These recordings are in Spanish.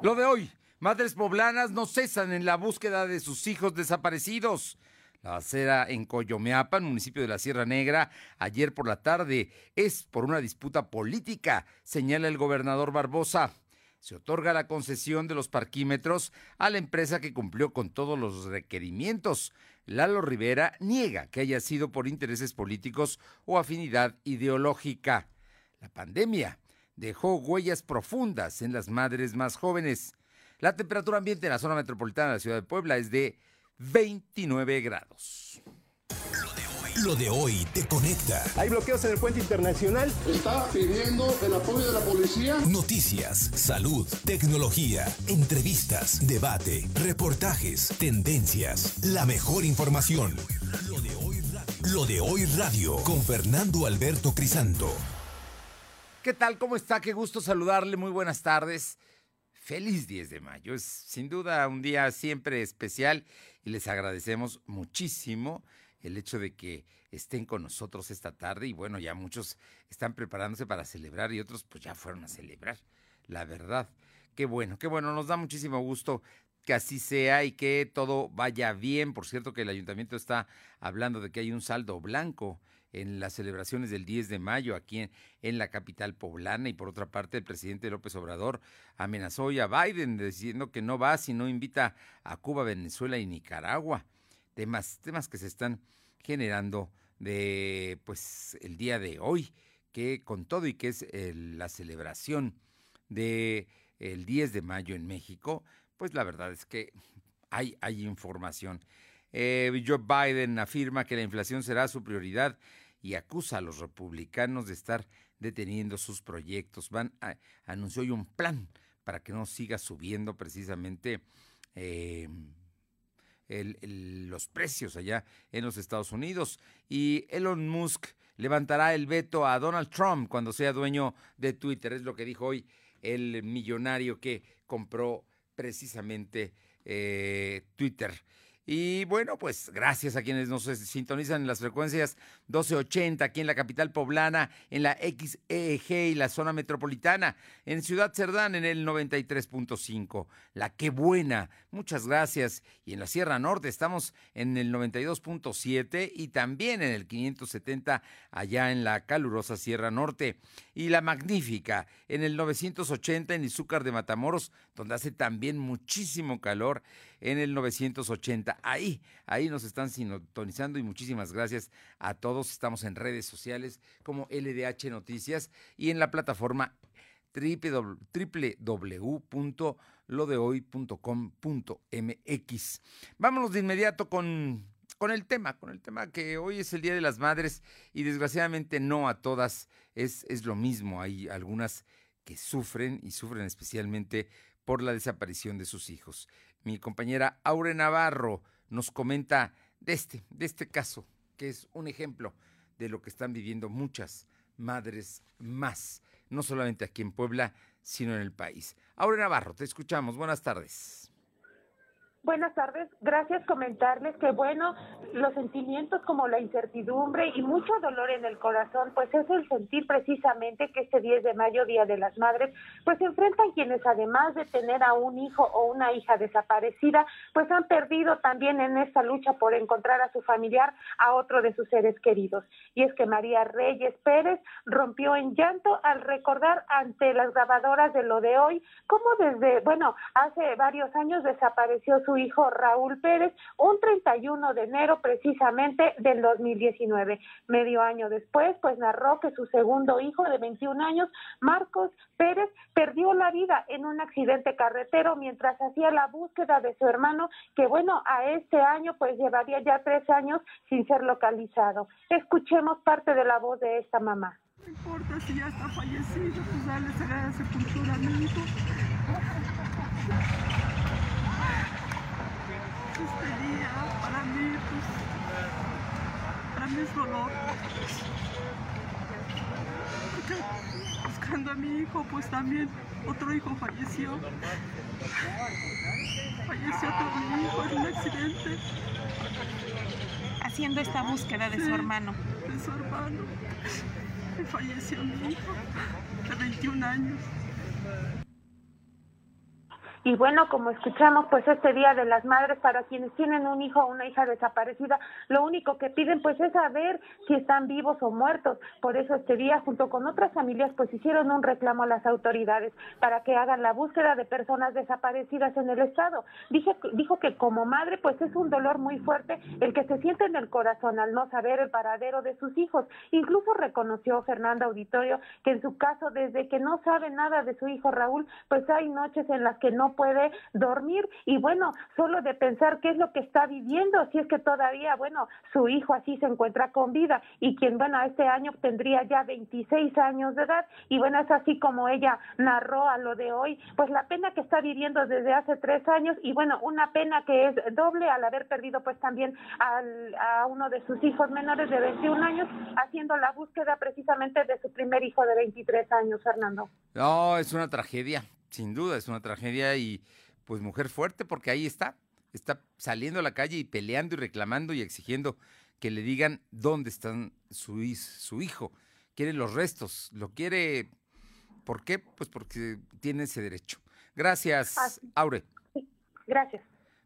Lo de hoy, madres poblanas no cesan en la búsqueda de sus hijos desaparecidos. La acera en Coyomeapan, municipio de la Sierra Negra, ayer por la tarde es por una disputa política, señala el gobernador Barbosa. Se otorga la concesión de los parquímetros a la empresa que cumplió con todos los requerimientos. Lalo Rivera niega que haya sido por intereses políticos o afinidad ideológica. La pandemia dejó huellas profundas en las madres más jóvenes. La temperatura ambiente en la zona metropolitana de la ciudad de Puebla es de 29 grados. Lo de hoy te conecta. Hay bloqueos en el puente internacional. Está pidiendo el apoyo de la policía. Noticias, salud, tecnología, entrevistas, debate, reportajes, tendencias, la mejor información. Lo de hoy radio, Lo de hoy radio con Fernando Alberto Crisanto. ¿Qué tal? ¿Cómo está? Qué gusto saludarle. Muy buenas tardes. Feliz 10 de mayo. Es sin duda un día siempre especial y les agradecemos muchísimo el hecho de que estén con nosotros esta tarde y bueno, ya muchos están preparándose para celebrar y otros pues ya fueron a celebrar. La verdad, qué bueno, qué bueno, nos da muchísimo gusto que así sea y que todo vaya bien. Por cierto que el ayuntamiento está hablando de que hay un saldo blanco en las celebraciones del 10 de mayo aquí en, la capital poblana y por otra parte el presidente López Obrador amenazó hoy a Biden diciendo que no va si no invita a Cuba, Venezuela y Nicaragua. Temas, temas que se están generando de pues el día de hoy, que con todo y que es el, la celebración de el 10 de mayo en México, pues la verdad es que hay, hay información. Eh, Joe Biden afirma que la inflación será su prioridad y acusa a los republicanos de estar deteniendo sus proyectos. Van a, anunció hoy un plan para que no siga subiendo precisamente el, los precios allá en los Estados Unidos. Y Elon Musk levantará el veto a Donald Trump cuando sea dueño de Twitter. Es lo que dijo hoy el millonario que compró precisamente eh, Twitter. Y bueno, pues gracias a quienes nos sintonizan en las frecuencias 1280 aquí en la capital poblana, en la XEG y la zona metropolitana, en Ciudad Cerdán en el 93.5. La Qué Buena, muchas gracias. Y en la Sierra Norte estamos en el 92.7 y también en el 570 allá en la calurosa Sierra Norte. Y la Magnífica en el 980 en Izúcar de Matamoros, donde hace también muchísimo calor en el 980. Ahí, ahí nos están sintonizando y muchísimas gracias a todos. Estamos en redes sociales como LDH Noticias y en la plataforma www.lodehoy.com.mx. Vámonos de inmediato con, con el tema, con el tema que hoy es el Día de las Madres y desgraciadamente no a todas es, es lo mismo. Hay algunas que sufren y sufren especialmente por la desaparición de sus hijos. Mi compañera Aure Navarro nos comenta de este, de este caso, que es un ejemplo de lo que están viviendo muchas madres más, no solamente aquí en Puebla, sino en el país. Aure Navarro, te escuchamos. Buenas tardes. Buenas tardes. Gracias. Comentarles que, bueno, los sentimientos como la incertidumbre y mucho dolor en el corazón, pues es el sentir precisamente que este 10 de mayo, Día de las Madres, pues se enfrentan quienes además de tener a un hijo o una hija desaparecida, pues han perdido también en esta lucha por encontrar a su familiar, a otro de sus seres queridos. Y es que María Reyes Pérez rompió en llanto al recordar ante las grabadoras de lo de hoy, cómo desde, bueno, hace varios años desapareció su hijo Raúl Pérez un 31 de enero precisamente del 2019. Medio año después, pues narró que su segundo hijo de 21 años, Marcos Pérez, perdió la vida en un accidente carretero mientras hacía la búsqueda de su hermano, que bueno, a este año pues llevaría ya tres años sin ser localizado. Escuchemos parte de la voz de esta mamá. No importa si ya está fallecido, pues dale sagrada sepultura a mi hijo este día para mí, pues, para mí es dolor. Porque buscando a mi hijo, pues también otro hijo falleció. Falleció otro mi hijo en un accidente. Haciendo esta búsqueda de su hermano. De su hermano. Falleció mi hijo de 21 años. Y bueno, como escuchamos, pues este Día de las Madres, para quienes tienen un hijo o una hija desaparecida, lo único que piden pues es saber si están vivos o muertos. Por eso este día, junto con otras familias, pues hicieron un reclamo a las autoridades para que hagan la búsqueda de personas desaparecidas en el Estado. Dije, dijo que como madre, pues es un dolor muy fuerte el que se siente en el corazón al no saber el paradero de sus hijos. Incluso reconoció Fernanda Auditorio que en su caso, desde que no sabe nada de su hijo Raúl, pues hay noches en las que no puede dormir. Y bueno, solo de pensar qué es lo que está viviendo, si es que todavía, bueno, su hijo así se encuentra con vida y quien, bueno, este año tendría ya 26 años de edad. Y bueno, es así como ella narró a lo de hoy, pues la pena que está viviendo desde hace tres años y bueno, una pena que es doble al haber perdido pues también al, a uno de sus hijos menores de 21 años haciendo la búsqueda precisamente de su primer hijo de 23 años, Fernando. No, es una tragedia, sin duda, es una tragedia y pues mujer fuerte porque ahí está, está saliendo a la calle y peleando y reclamando y exigiendo que le digan dónde están su, su hijo. Quiere los restos, lo quiere, ¿por qué? Pues porque tiene ese derecho. Gracias, Aure. Gracias.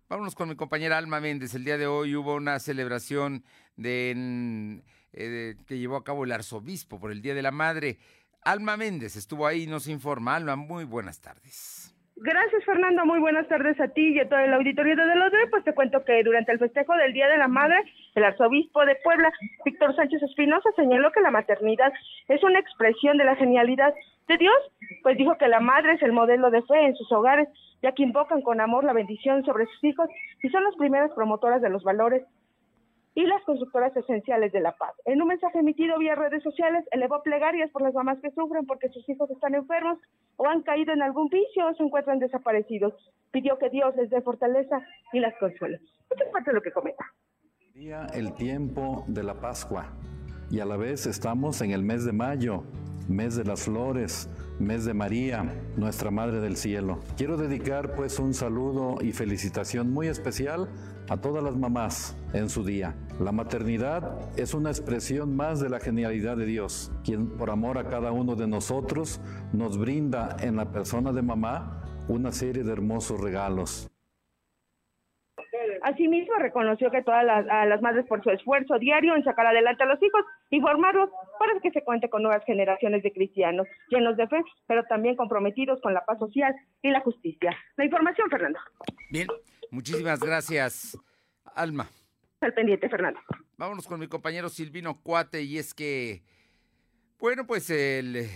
Vámonos con mi compañera Alma Méndez. El día de hoy hubo una celebración de, eh, que llevó a cabo el arzobispo por el Día de la Madre. Alma Méndez estuvo ahí y nos informa. Alma, muy buenas tardes. Gracias, Fernando. Muy buenas tardes a ti y a todo el auditorio de los Pues te cuento que durante el festejo del Día de la Madre, el arzobispo de Puebla, Víctor Sánchez Espinosa, señaló que la maternidad es una expresión de la genialidad de Dios, pues dijo que la madre es el modelo de fe en sus hogares, ya que invocan con amor la bendición sobre sus hijos y son las primeras promotoras de los valores y las constructoras esenciales de la paz. En un mensaje emitido vía redes sociales, elevó plegarias por las mamás que sufren porque sus hijos están enfermos o han caído en algún vicio o se encuentran desaparecidos. Pidió que Dios les dé fortaleza y las consuele. Esto es parte de lo que comenta. Día el tiempo de la Pascua y a la vez estamos en el mes de mayo, mes de las flores, mes de María, nuestra Madre del Cielo. Quiero dedicar pues un saludo y felicitación muy especial a todas las mamás en su día. La maternidad es una expresión más de la genialidad de Dios, quien por amor a cada uno de nosotros nos brinda en la persona de mamá una serie de hermosos regalos. Asimismo, reconoció que todas las, a las madres por su esfuerzo diario en sacar adelante a los hijos y formarlos para que se cuente con nuevas generaciones de cristianos llenos de fe, pero también comprometidos con la paz social y la justicia. La información, Fernando. Bien, muchísimas gracias, Alma. Al pendiente, Fernando. Vámonos con mi compañero Silvino Cuate y es que, bueno, pues el,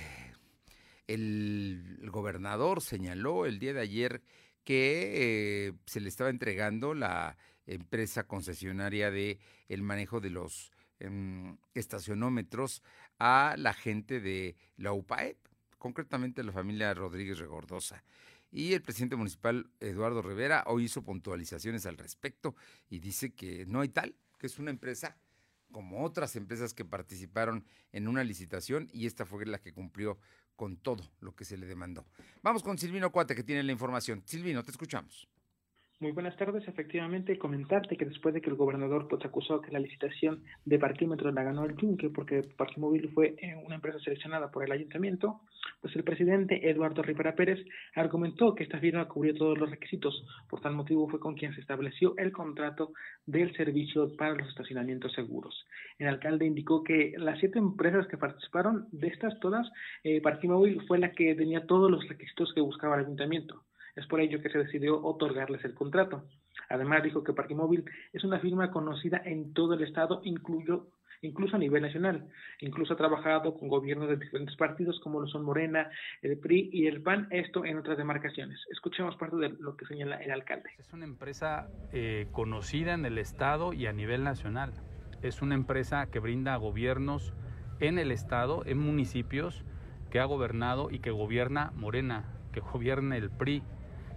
el gobernador señaló el día de ayer que eh, se le estaba entregando la empresa concesionaria de el manejo de los em, estacionómetros a la gente de la UPAEP, concretamente la familia Rodríguez Regordosa. Y el presidente municipal Eduardo Rivera hoy hizo puntualizaciones al respecto y dice que no hay tal, que es una empresa como otras empresas que participaron en una licitación y esta fue la que cumplió con todo lo que se le demandó. Vamos con Silvino Cuate que tiene la información. Silvino, te escuchamos. Muy buenas tardes. Efectivamente, comentarte que después de que el gobernador pues, acusó que la licitación de parquímetros la ganó el Yunque porque Parquimóvil fue eh, una empresa seleccionada por el ayuntamiento, pues el presidente Eduardo Rivera Pérez argumentó que esta firma cubrió todos los requisitos. Por tal motivo fue con quien se estableció el contrato del servicio para los estacionamientos seguros. El alcalde indicó que las siete empresas que participaron, de estas todas, eh, Parquimóvil fue la que tenía todos los requisitos que buscaba el ayuntamiento. Es por ello que se decidió otorgarles el contrato. Además, dijo que Parquimóvil es una firma conocida en todo el estado, incluyo, incluso a nivel nacional. Incluso ha trabajado con gobiernos de diferentes partidos como lo son Morena, el PRI y el PAN, esto en otras demarcaciones. Escuchemos parte de lo que señala el alcalde. Es una empresa eh, conocida en el estado y a nivel nacional. Es una empresa que brinda a gobiernos en el estado, en municipios, que ha gobernado y que gobierna Morena, que gobierna el PRI,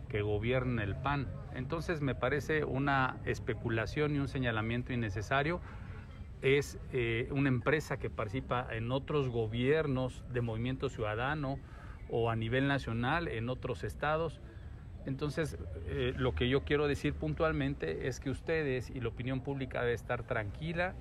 que gobierne el PAN. Entonces me parece una especulación y un señalamiento innecesario. Es eh, una empresa que participa en otros gobiernos de movimiento ciudadano o a nivel nacional en otros estados. Entonces, eh, lo que yo quiero decir puntualmente es que ustedes y la opinión pública debe estar tranquila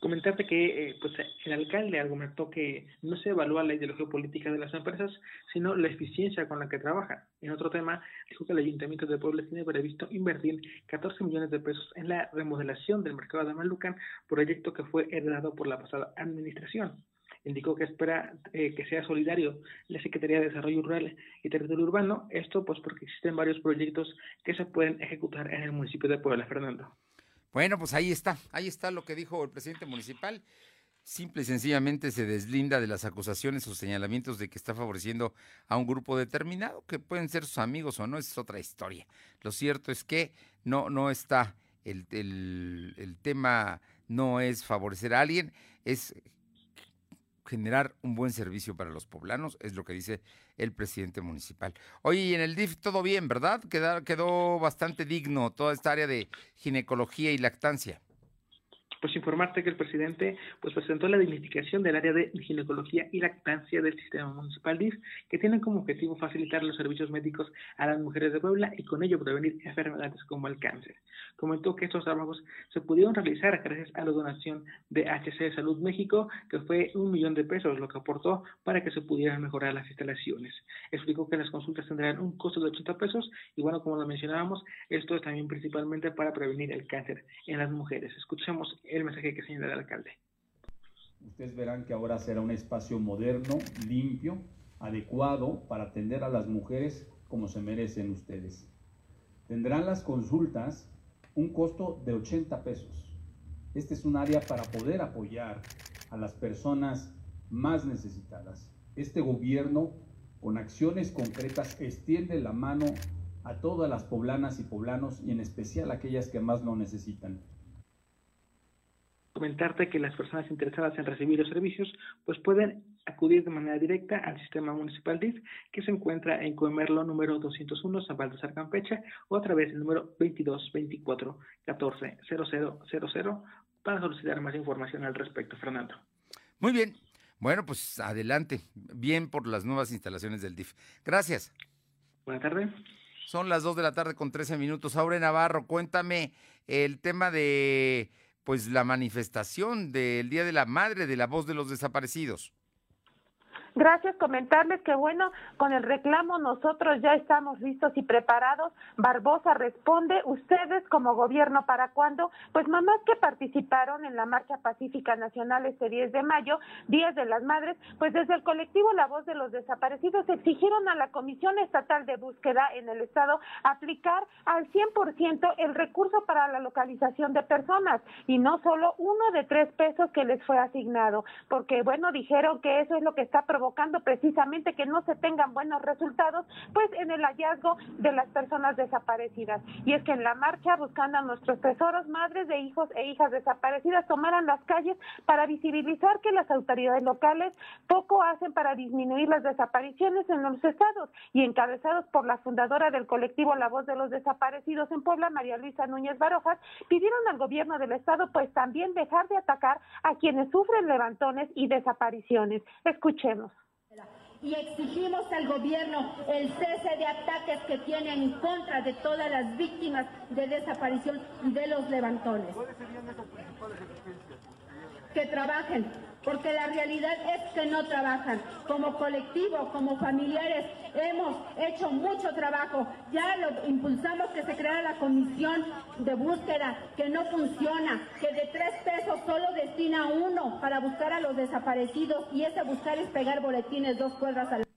Comentarte que eh, pues, el alcalde argumentó que no se evalúa la ideología política de las empresas, sino la eficiencia con la que trabajan. En otro tema, dijo que el Ayuntamiento de Puebla tiene previsto invertir 14 millones de pesos en la remodelación del mercado de Malucan, proyecto que fue heredado por la pasada administración indicó que espera eh, que sea solidario la Secretaría de Desarrollo Rural y Territorio Urbano, esto pues porque existen varios proyectos que se pueden ejecutar en el municipio de Puebla, Fernando. Bueno, pues ahí está, ahí está lo que dijo el presidente municipal. Simple y sencillamente se deslinda de las acusaciones o señalamientos de que está favoreciendo a un grupo determinado, que pueden ser sus amigos o no, es otra historia. Lo cierto es que no, no está, el, el, el tema no es favorecer a alguien, es generar un buen servicio para los poblanos, es lo que dice el presidente municipal. Oye, en el DIF todo bien, ¿verdad? Quedó bastante digno toda esta área de ginecología y lactancia pues informarte que el presidente pues presentó la dignificación del área de ginecología y lactancia del sistema municipal DIF, que tiene como objetivo facilitar los servicios médicos a las mujeres de Puebla y con ello prevenir enfermedades como el cáncer. Comentó que estos trabajos se pudieron realizar gracias a la donación de HC Salud México, que fue un millón de pesos, lo que aportó para que se pudieran mejorar las instalaciones. Explicó que las consultas tendrán un costo de 80 pesos y bueno, como lo mencionábamos, esto es también principalmente para prevenir el cáncer en las mujeres. Escuchemos el mensaje que señala el alcalde. Ustedes verán que ahora será un espacio moderno, limpio, adecuado para atender a las mujeres como se merecen ustedes. Tendrán las consultas un costo de 80 pesos. Este es un área para poder apoyar a las personas más necesitadas. Este gobierno, con acciones concretas, extiende la mano a todas las poblanas y poblanos y en especial a aquellas que más lo necesitan comentarte que las personas interesadas en recibir los servicios pues pueden acudir de manera directa al sistema municipal DIF que se encuentra en Coemerlo número 201 San Baltasar Campeche o a través del número 22 24 14 0000 para solicitar más información al respecto, Fernando. Muy bien. Bueno, pues adelante. Bien por las nuevas instalaciones del DIF. Gracias. Buenas tardes. Son las 2 de la tarde con 13 minutos. Aure Navarro, cuéntame el tema de pues la manifestación del Día de la Madre de la Voz de los Desaparecidos. Gracias, comentarles que bueno, con el reclamo nosotros ya estamos listos y preparados. Barbosa responde, ustedes como gobierno, ¿para cuándo? Pues mamás que participaron en la Marcha Pacífica Nacional este 10 de mayo, Días de las Madres, pues desde el colectivo La Voz de los Desaparecidos exigieron a la Comisión Estatal de Búsqueda en el Estado aplicar al 100% el recurso para la localización de personas y no solo uno de tres pesos que les fue asignado, porque bueno, dijeron que eso es lo que está provocando provocando precisamente que no se tengan buenos resultados, pues en el hallazgo de las personas desaparecidas. Y es que en la marcha buscando a nuestros tesoros, madres de hijos e hijas desaparecidas tomaran las calles para visibilizar que las autoridades locales poco hacen para disminuir las desapariciones en los estados y encabezados por la fundadora del colectivo La Voz de los Desaparecidos en Puebla, María Luisa Núñez Barojas, pidieron al gobierno del estado pues también dejar de atacar a quienes sufren levantones y desapariciones. Escuchemos y exigimos al gobierno el cese de ataques que tienen en contra de todas las víctimas de desaparición y de los levantones. ¿Cuáles serían esas principales exigencias? Que trabajen, porque la realidad es que no trabajan. Como colectivo, como familiares, hemos hecho mucho trabajo. Ya lo impulsamos que se creara la comisión de búsqueda, que no funciona, que de tres pesos solo destina uno para buscar a los desaparecidos y ese buscar es pegar boletines dos cuadras al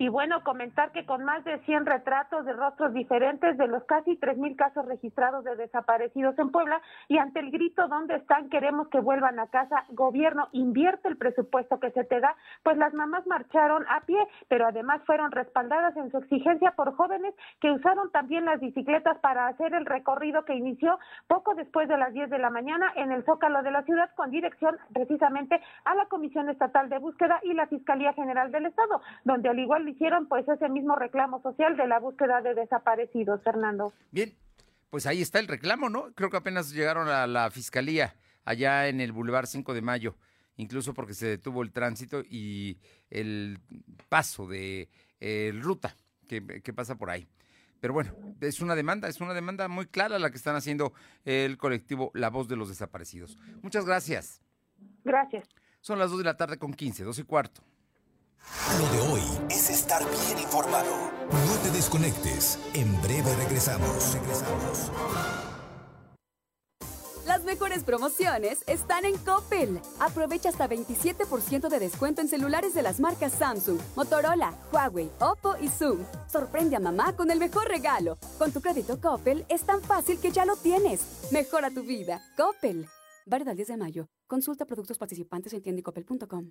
y bueno, comentar que con más de 100 retratos de rostros diferentes de los casi 3.000 casos registrados de desaparecidos en Puebla y ante el grito ¿dónde están? Queremos que vuelvan a casa. Gobierno, invierte el presupuesto que se te da. Pues las mamás marcharon a pie, pero además fueron respaldadas en su exigencia por jóvenes que usaron también las bicicletas para hacer el recorrido que inició poco después de las 10 de la mañana en el Zócalo de la ciudad con dirección precisamente a la Comisión Estatal de Búsqueda y la Fiscalía General del Estado, donde al igual hicieron pues ese mismo reclamo social de la búsqueda de desaparecidos, Fernando. Bien, pues ahí está el reclamo, ¿no? Creo que apenas llegaron a la fiscalía allá en el Boulevard 5 de Mayo, incluso porque se detuvo el tránsito y el paso de ruta que, que, pasa por ahí. pero bueno, es una demanda, es una demanda muy clara la que están haciendo el colectivo La Voz de los Desaparecidos. Muchas gracias. Gracias. Son las 2 de la tarde con 15, 2 y cuarto. Lo de hoy es estar bien informado. No te desconectes. En breve regresamos. Regresamos. Las mejores promociones están en Coppel. Aprovecha hasta 27% de descuento en celulares de las marcas Samsung, Motorola, Huawei, Oppo y Zoom. Sorprende a mamá con el mejor regalo. Con tu crédito Coppel es tan fácil que ya lo tienes. Mejora tu vida. Coppel. Válido al 10 de mayo. Consulta productos participantes en tiendicoppel.com.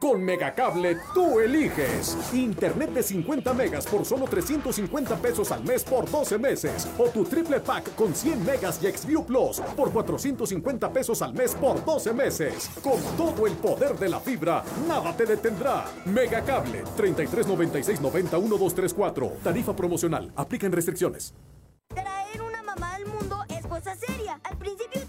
Con Megacable tú eliges. Internet de 50 megas por solo 350 pesos al mes por 12 meses. O tu triple pack con 100 megas y Xview Plus por 450 pesos al mes por 12 meses. Con todo el poder de la fibra, nada te detendrá. Megacable 33 96 90 1234. Tarifa promocional. Aplican restricciones. Traer una mamá al mundo es cosa seria. Al principio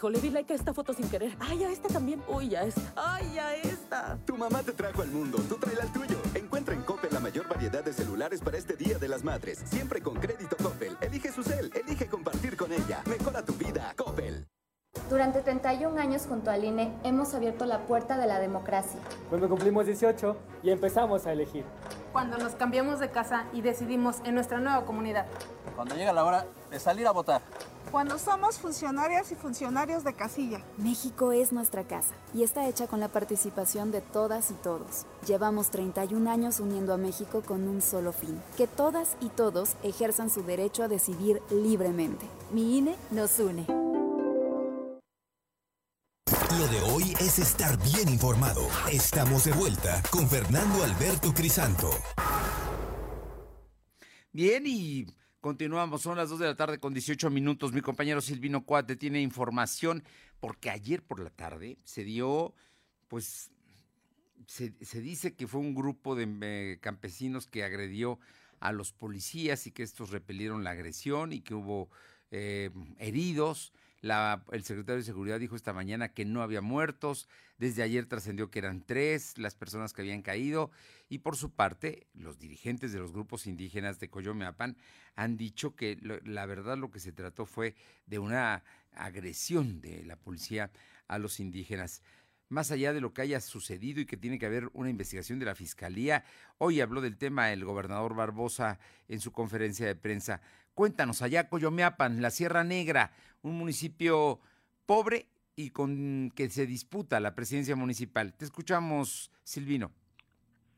Híjole, di like a esta foto sin querer. Ay, a esta también. Uy, a esta. Ay, a esta. Tu mamá te trajo al mundo, tú trae al tuyo. Encuentra en Coppel la mayor variedad de celulares para este Día de las Madres. Siempre con crédito Coppel. Elige su cel, elige compartir con ella. Mejora tu vida, Coppel. Durante 31 años junto al INE hemos abierto la puerta de la democracia. Cuando cumplimos 18 y empezamos a elegir. Cuando nos cambiamos de casa y decidimos en nuestra nueva comunidad. Cuando llega la hora de salir a votar. Cuando somos funcionarias y funcionarios de casilla. México es nuestra casa y está hecha con la participación de todas y todos. Llevamos 31 años uniendo a México con un solo fin, que todas y todos ejerzan su derecho a decidir libremente. Mi INE nos une. Lo de hoy es estar bien informado. Estamos de vuelta con Fernando Alberto Crisanto. Bien, y continuamos. Son las 2 de la tarde con 18 minutos. Mi compañero Silvino Cuate tiene información porque ayer por la tarde se dio, pues, se, dice que fue un grupo de eh, campesinos que agredió a los policías y que estos repelieron la agresión y que hubo eh, heridos. La, el secretario de Seguridad dijo esta mañana que no había muertos. Desde ayer trascendió que eran tres las personas que habían caído. Y por su parte, los dirigentes de los grupos indígenas de Coyomeapan han dicho que la verdad lo que se trató fue de una agresión de la policía a los indígenas. Más allá de lo que haya sucedido y que tiene que haber una investigación de la Fiscalía, hoy habló del tema el gobernador Barbosa en su conferencia de prensa. Cuéntanos, allá Coyomeapan, la Sierra Negra, un municipio pobre y con que se disputa la presidencia municipal. Te escuchamos, Silvino.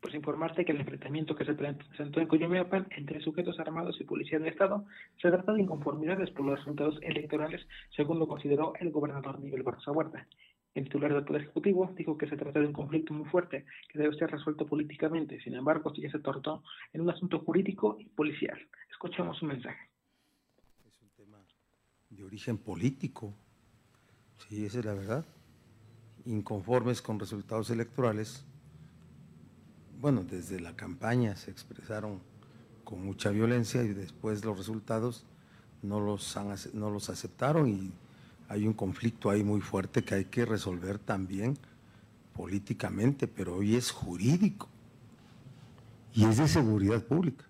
Pues informarte que el enfrentamiento que se presentó en Coyomeapan entre sujetos armados y policía del Estado se trata de inconformidades por los resultados electorales, según lo consideró el gobernador Miguel Barroso Huerta. El titular del Poder Ejecutivo dijo que se trata de un conflicto muy fuerte que debe ser resuelto políticamente. Sin embargo, ya se tortó en un asunto jurídico y policial. Escuchemos su mensaje. Es un tema de origen político. Sí, esa es la verdad. Inconformes con resultados electorales. Bueno, desde la campaña se expresaron con mucha violencia y después los resultados no los, han, no los aceptaron y hay un conflicto ahí muy fuerte que hay que resolver también políticamente, pero hoy es jurídico y es de seguridad pública.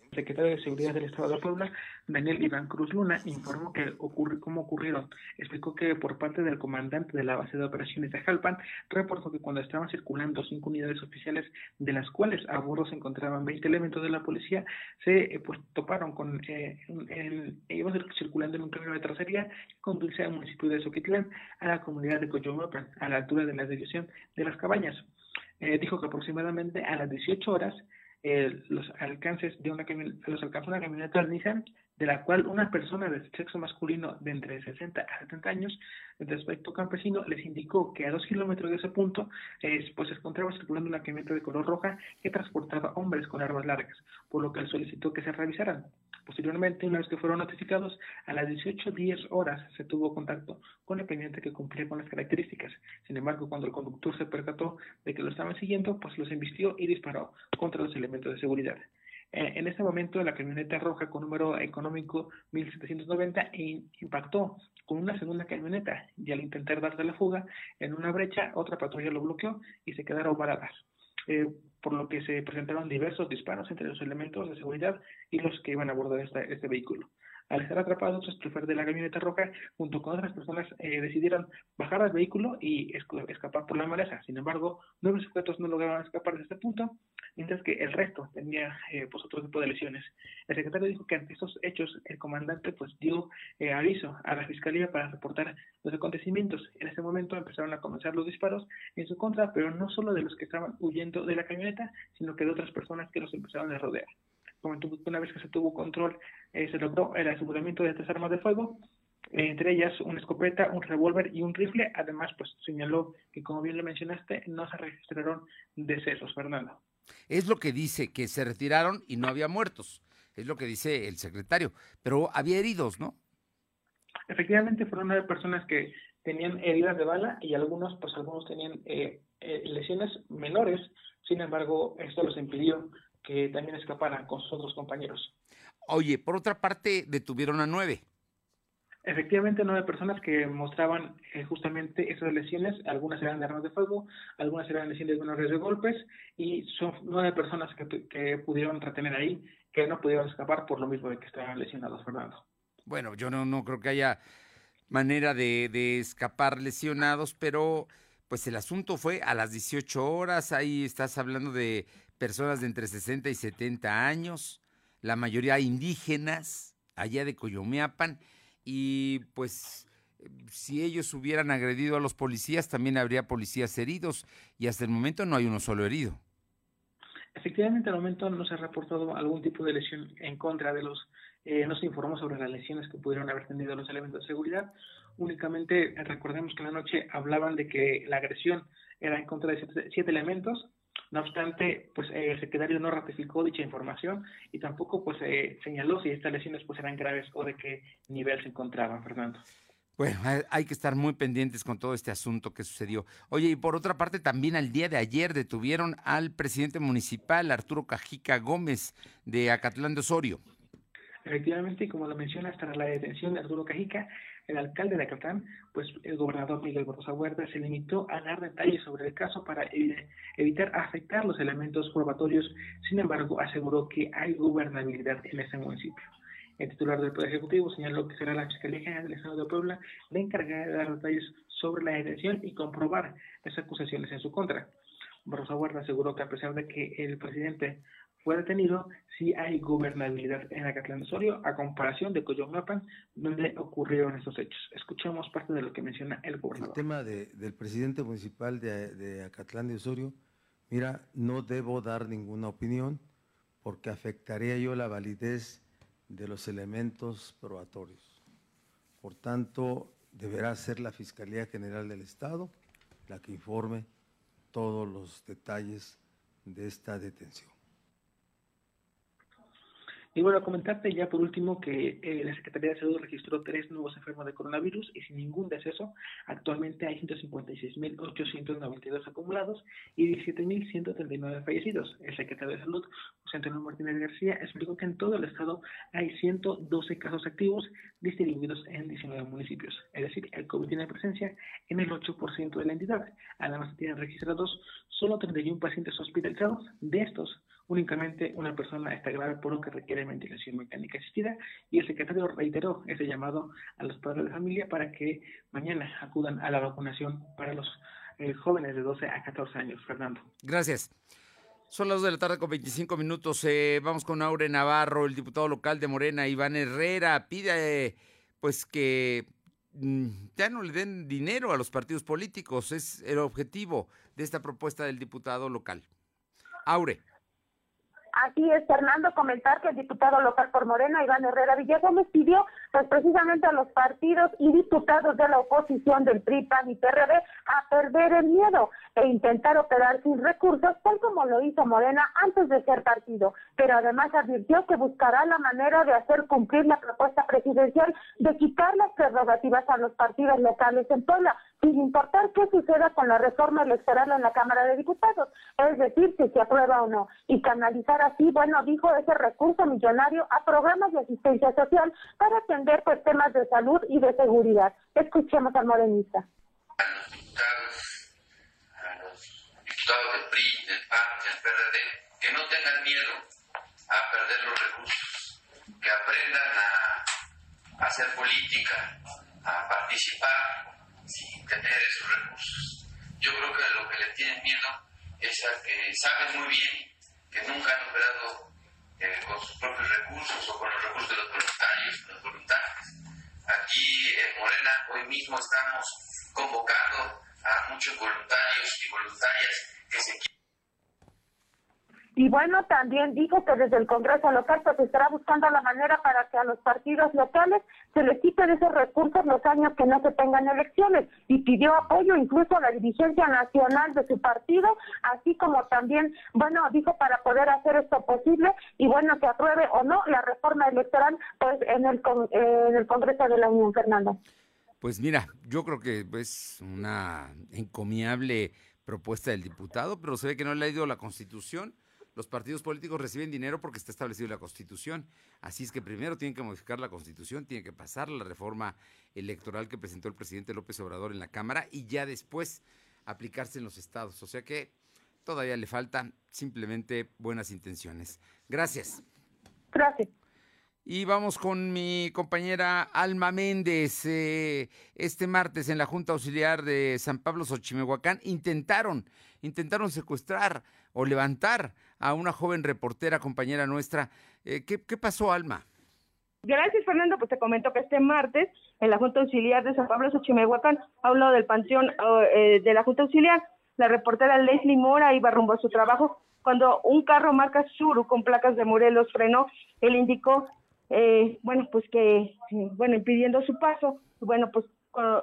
El secretario de Seguridad del Estado de Puebla, Daniel Iván Cruz Luna, informó que ocurre, cómo ocurrieron. Explicó que por parte del comandante de la base de operaciones de Jalpan, reportó que cuando estaban circulando cinco unidades oficiales, de las cuales a bordo se encontraban 20 elementos de la policía, se eh, pues, toparon con, eh, iban circulando en un camino de tracería que conduce municipio de Soquitlán, a la comunidad de Coyomapan, a la altura de la división de las cabañas. Eh, dijo que aproximadamente a las 18 horas, eh, los alcances de una los alcanzó una camioneta Nissan de la cual una persona de sexo masculino de entre 60 a 70 años, de aspecto campesino, les indicó que a dos kilómetros de ese punto pues se encontraba circulando una camioneta de color roja que transportaba hombres con armas largas, por lo que solicitó que se revisaran. Posteriormente, una vez que fueron notificados, a las 18.10 horas se tuvo contacto con el pendiente que cumplía con las características. Sin embargo, cuando el conductor se percató de que lo estaban siguiendo, pues los embistió y disparó contra los elementos de seguridad. Eh, en ese momento, la camioneta roja con número económico 1790 impactó con una segunda camioneta y al intentar darse la fuga en una brecha, otra patrulla lo bloqueó y se quedaron varadas. Eh, por lo que se presentaron diversos disparos entre los elementos de seguridad y los que iban a abordar este vehículo. Al estar atrapados, el chofer de la camioneta roja, junto con otras personas, eh, decidieron bajar al vehículo y escapar por la maleza. Sin embargo, nueve sujetos no lograron escapar de este punto, mientras que el resto tenía eh, pues otro tipo de lesiones. El secretario dijo que ante estos hechos, el comandante pues dio eh, aviso a la fiscalía para reportar los acontecimientos. En ese momento empezaron a comenzar los disparos en su contra, pero no solo de los que estaban huyendo de la camioneta, sino que de otras personas que los empezaron a rodear una vez que se tuvo control, eh, se logró el aseguramiento de tres armas de fuego, entre ellas una escopeta, un revólver y un rifle. Además, pues señaló que, como bien lo mencionaste, no se registraron decesos, Fernando. Es lo que dice, que se retiraron y no había muertos. Es lo que dice el secretario. Pero había heridos, ¿no? Efectivamente, fueron nueve personas que tenían heridas de bala y algunos, pues algunos tenían eh, eh, lesiones menores. Sin embargo, esto los impidió que también escaparan con sus otros compañeros. Oye, por otra parte, detuvieron a nueve. Efectivamente, nueve personas que mostraban eh, justamente esas lesiones, algunas eran de armas de fuego, algunas eran lesiones menores de golpes, y son nueve personas que, pudieron retener ahí, que no pudieron escapar por lo mismo de que estaban lesionados, Fernando. Bueno, yo no, no creo que haya manera de, de escapar lesionados, pero pues el asunto fue a las 18 horas, ahí estás hablando de personas de entre 60 y 70 años, la mayoría indígenas, allá de Coyomeapan, y pues si ellos hubieran agredido a los policías, también habría policías heridos, y hasta el momento no hay uno solo herido. Efectivamente, al momento no se ha reportado algún tipo de lesión en contra de los, eh, no se informó sobre las lesiones que pudieron haber tenido los elementos de seguridad. Únicamente recordemos que en la noche hablaban de que la agresión era en contra de siete elementos, no obstante, pues eh, el secretario no ratificó dicha información y tampoco pues eh, señaló si estas lesiones pues eran graves o de qué nivel se encontraban, Fernando. Bueno, hay que estar muy pendientes con todo este asunto que sucedió. Oye, y por otra parte, también al día de ayer detuvieron al presidente municipal, Arturo Cajica Gómez, de Acatlán de Osorio. Efectivamente, y como lo menciona, tras la detención de Arturo Cajica, el alcalde de Acatán, pues el gobernador Miguel Borrosa Huerta se limitó a dar detalles sobre el caso para evitar afectar los elementos probatorios, sin embargo aseguró que hay gobernabilidad en ese municipio. El titular del Poder Ejecutivo señaló que será la Fiscalía General del Estado de Puebla la encargada de dar detalles sobre la detención y comprobar las acusaciones en su contra. Borrosa Huerta aseguró que a pesar de que el presidente fue detenido, si hay gobernabilidad en Acatlán Osorio a comparación de Coyomapan, donde ocurrieron estos hechos. Escuchemos parte de lo que menciona el gobernador. El tema del presidente municipal de, de Acatlán de Osorio, mira, no debo dar ninguna opinión porque afectaría yo la validez de los elementos probatorios. Por tanto, deberá ser la Fiscalía General del Estado la que informe todos los detalles de esta detención. Y bueno, comentarte ya por último que eh, la Secretaría de Salud registró tres nuevos enfermos de coronavirus y sin ningún deceso. Actualmente hay 156.892 acumulados y 17.139 fallecidos. El secretario de Salud, José Antonio Martínez García, explicó que en todo el estado hay 112 casos activos distribuidos en 19 municipios. Es decir, el COVID tiene presencia en el 8% de la entidad. Además, tienen registrados solo 31 pacientes hospitalizados. De estos, únicamente una persona está grave por lo que requiere ventilación mecánica asistida y el secretario reiteró ese llamado a los padres de familia para que mañana acudan a la vacunación para los eh, jóvenes de 12 a 14 años. Fernando. Gracias. Son las 2 de la tarde con 25 minutos. Eh, vamos con Aure Navarro, el diputado local de Morena, Iván Herrera, pide pues que mm, ya no le den dinero a los partidos políticos. Es el objetivo de esta propuesta del diputado local. Aure. Así es, Fernando, comentar que el diputado local por Morena, Iván Herrera Villagómez, pidió pues precisamente a los partidos y diputados de la oposición del PRI, PAN y PRD a perder el miedo e intentar operar sin recursos, tal como lo hizo Morena antes de ser partido. Pero además advirtió que buscará la manera de hacer cumplir la propuesta presidencial de quitar las prerrogativas a los partidos locales en Puebla, sin importar qué suceda con la reforma electoral en la Cámara de Diputados, es decir, si se aprueba o no, y canalizar así, bueno, dijo ese recurso millonario a programas de asistencia social para atender pues temas de salud y de seguridad. Escuchemos al morenista. A los diputados del PRI, del PAN, del PRD, que no tengan miedo a perder los recursos, que aprendan a hacer política, a participar sin tener esos recursos. Yo creo que lo que le tienen miedo es a que saben muy bien que nunca han operado eh, con sus propios recursos o con los recursos de los voluntarios, los voluntarios. Aquí en Morena hoy mismo estamos convocando a muchos voluntarios y voluntarias que se y bueno, también dijo que desde el Congreso local pues estará buscando la manera para que a los partidos locales se les quiten esos recursos los años que no se tengan elecciones y pidió apoyo incluso a la dirigencia nacional de su partido, así como también, bueno, dijo para poder hacer esto posible y bueno, que apruebe o no la reforma electoral pues en el, eh, en el Congreso de la Unión, Fernando. Pues mira, yo creo que es una encomiable propuesta del diputado, pero se ve que no le ha ido la Constitución los partidos políticos reciben dinero porque está establecido en la Constitución. Así es que primero tienen que modificar la Constitución, tienen que pasar la reforma electoral que presentó el presidente López Obrador en la Cámara y ya después aplicarse en los estados. O sea que todavía le faltan simplemente buenas intenciones. Gracias. Gracias. Y vamos con mi compañera Alma Méndez. Eh, este martes en la Junta Auxiliar de San Pablo Xochimehuacán intentaron, intentaron secuestrar o levantar a una joven reportera, compañera nuestra. Eh, ¿qué, pasó, Alma? Gracias, Fernando. Pues te comento que este martes, en la Junta Auxiliar de San Pablo Xochimehuacán, a un lado del panteón eh, de la Junta Auxiliar, la reportera Leslie Mora iba rumbo a su trabajo cuando un carro marca Suru con placas de Morelos frenó. Él indicó eh, bueno, pues que, bueno, impidiendo su paso, bueno, pues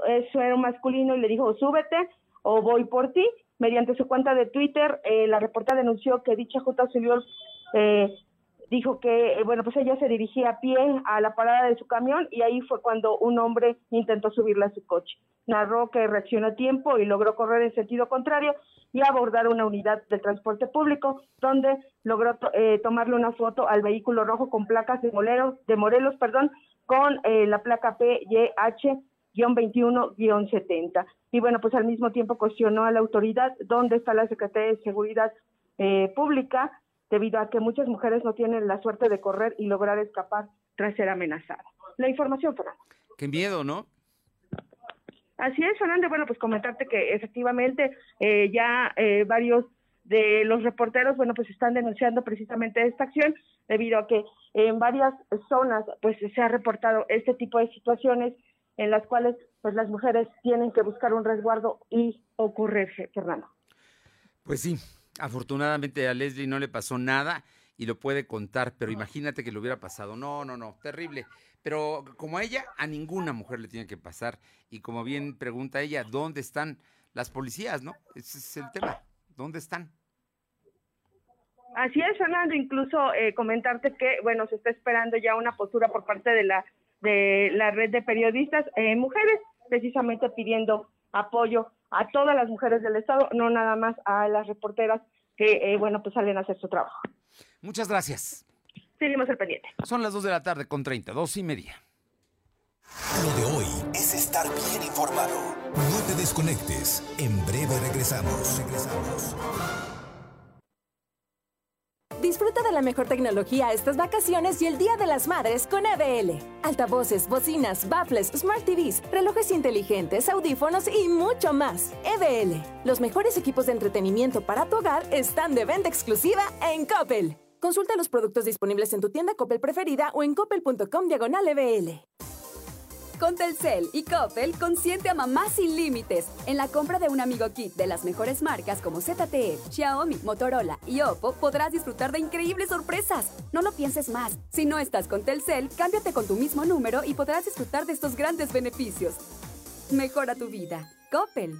eso era un masculino y le dijo, súbete o voy por ti. Mediante su cuenta de Twitter, eh, la reportera denunció que dicha Junta Auxiliar eh, dijo que, eh, bueno, pues ella se dirigía a pie a la parada de su camión y ahí fue cuando un hombre intentó subirla a su coche. Narró que reaccionó a tiempo y logró correr en sentido contrario y abordar una unidad de transporte público, donde logró eh, tomarle una foto al vehículo rojo con placas de Morelos, de Morelos perdón, con eh, la placa PYH-21-70. Y bueno, pues al mismo tiempo cuestionó a la autoridad dónde está la Secretaría de Seguridad Pública, debido a que muchas mujeres no tienen la suerte de correr y lograr escapar tras ser amenazadas. La información, Fernando. Qué miedo, ¿no? Así es, Fernando. Bueno, pues comentarte que efectivamente eh, ya eh, varios de los reporteros, bueno, pues están denunciando precisamente esta acción debido a que en varias zonas, pues se ha reportado este tipo de situaciones en las cuales, pues las mujeres tienen que buscar un resguardo y ocurrir, Fernando. Pues sí, Afortunadamente a Leslie no le pasó nada y lo puede contar, pero imagínate que le hubiera pasado. No, no, no, terrible. Pero como a ella, a ninguna mujer le tiene que pasar. Y como bien pregunta ella, ¿dónde están las policías, no? Ese es el tema. ¿Dónde están? Así es, Fernando. Incluso eh, comentarte que, bueno, se está esperando ya una postura por parte de la de la red de periodistas eh, mujeres, precisamente pidiendo apoyo a todas las mujeres del Estado, no nada más a las reporteras que, eh, bueno, pues salen a hacer su trabajo. Muchas gracias. Seguimos el pendiente. Son las 2 de la tarde con 30, dos y media. Lo de hoy es estar bien informado. No te desconectes. En breve regresamos. Regresamos. Disfruta de la mejor tecnología estas vacaciones y el Día de las Madres con EBL. Altavoces, bocinas, baffles, smart TVs, relojes inteligentes, audífonos y mucho más. EBL. Los mejores equipos de entretenimiento para tu hogar están de venta exclusiva en Coppel. Consulta los productos disponibles en tu tienda Coppel preferida o en coppel.com diagonal EBL. Con Telcel y Coppel, consiente a mamá sin límites. En la compra de un amigo kit de las mejores marcas como ZTE, Xiaomi, Motorola y Oppo, podrás disfrutar de increíbles sorpresas. No lo pienses más. Si no estás con Telcel, cámbiate con tu mismo número y podrás disfrutar de estos grandes beneficios. Mejora tu vida. Coppel.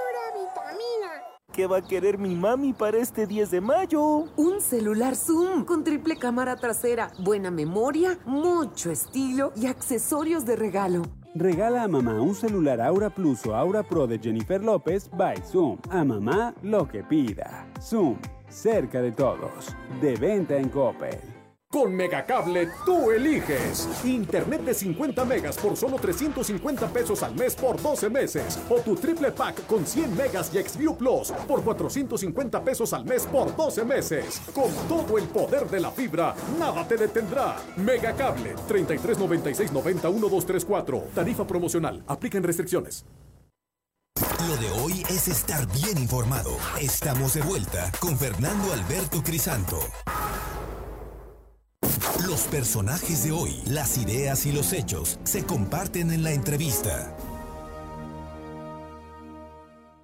Vitamina. ¿Qué va a querer mi mami para este 10 de mayo? Un celular Zoom con triple cámara trasera, buena memoria, mucho estilo y accesorios de regalo. Regala a mamá un celular Aura Plus o Aura Pro de Jennifer López by Zoom. A mamá lo que pida. Zoom, cerca de todos. De venta en Coppel. Con Megacable tú eliges. Internet de 50 megas por solo 350 pesos al mes por 12 meses. O tu triple pack con 100 megas y Xview Plus por 450 pesos al mes por 12 meses. Con todo el poder de la fibra, nada te detendrá. Megacable 33 96 90 1234. Tarifa promocional. Aplican restricciones. Lo de hoy es estar bien informado. Estamos de vuelta con Fernando Alberto Crisanto. Los personajes de hoy, las ideas y los hechos se comparten en la entrevista.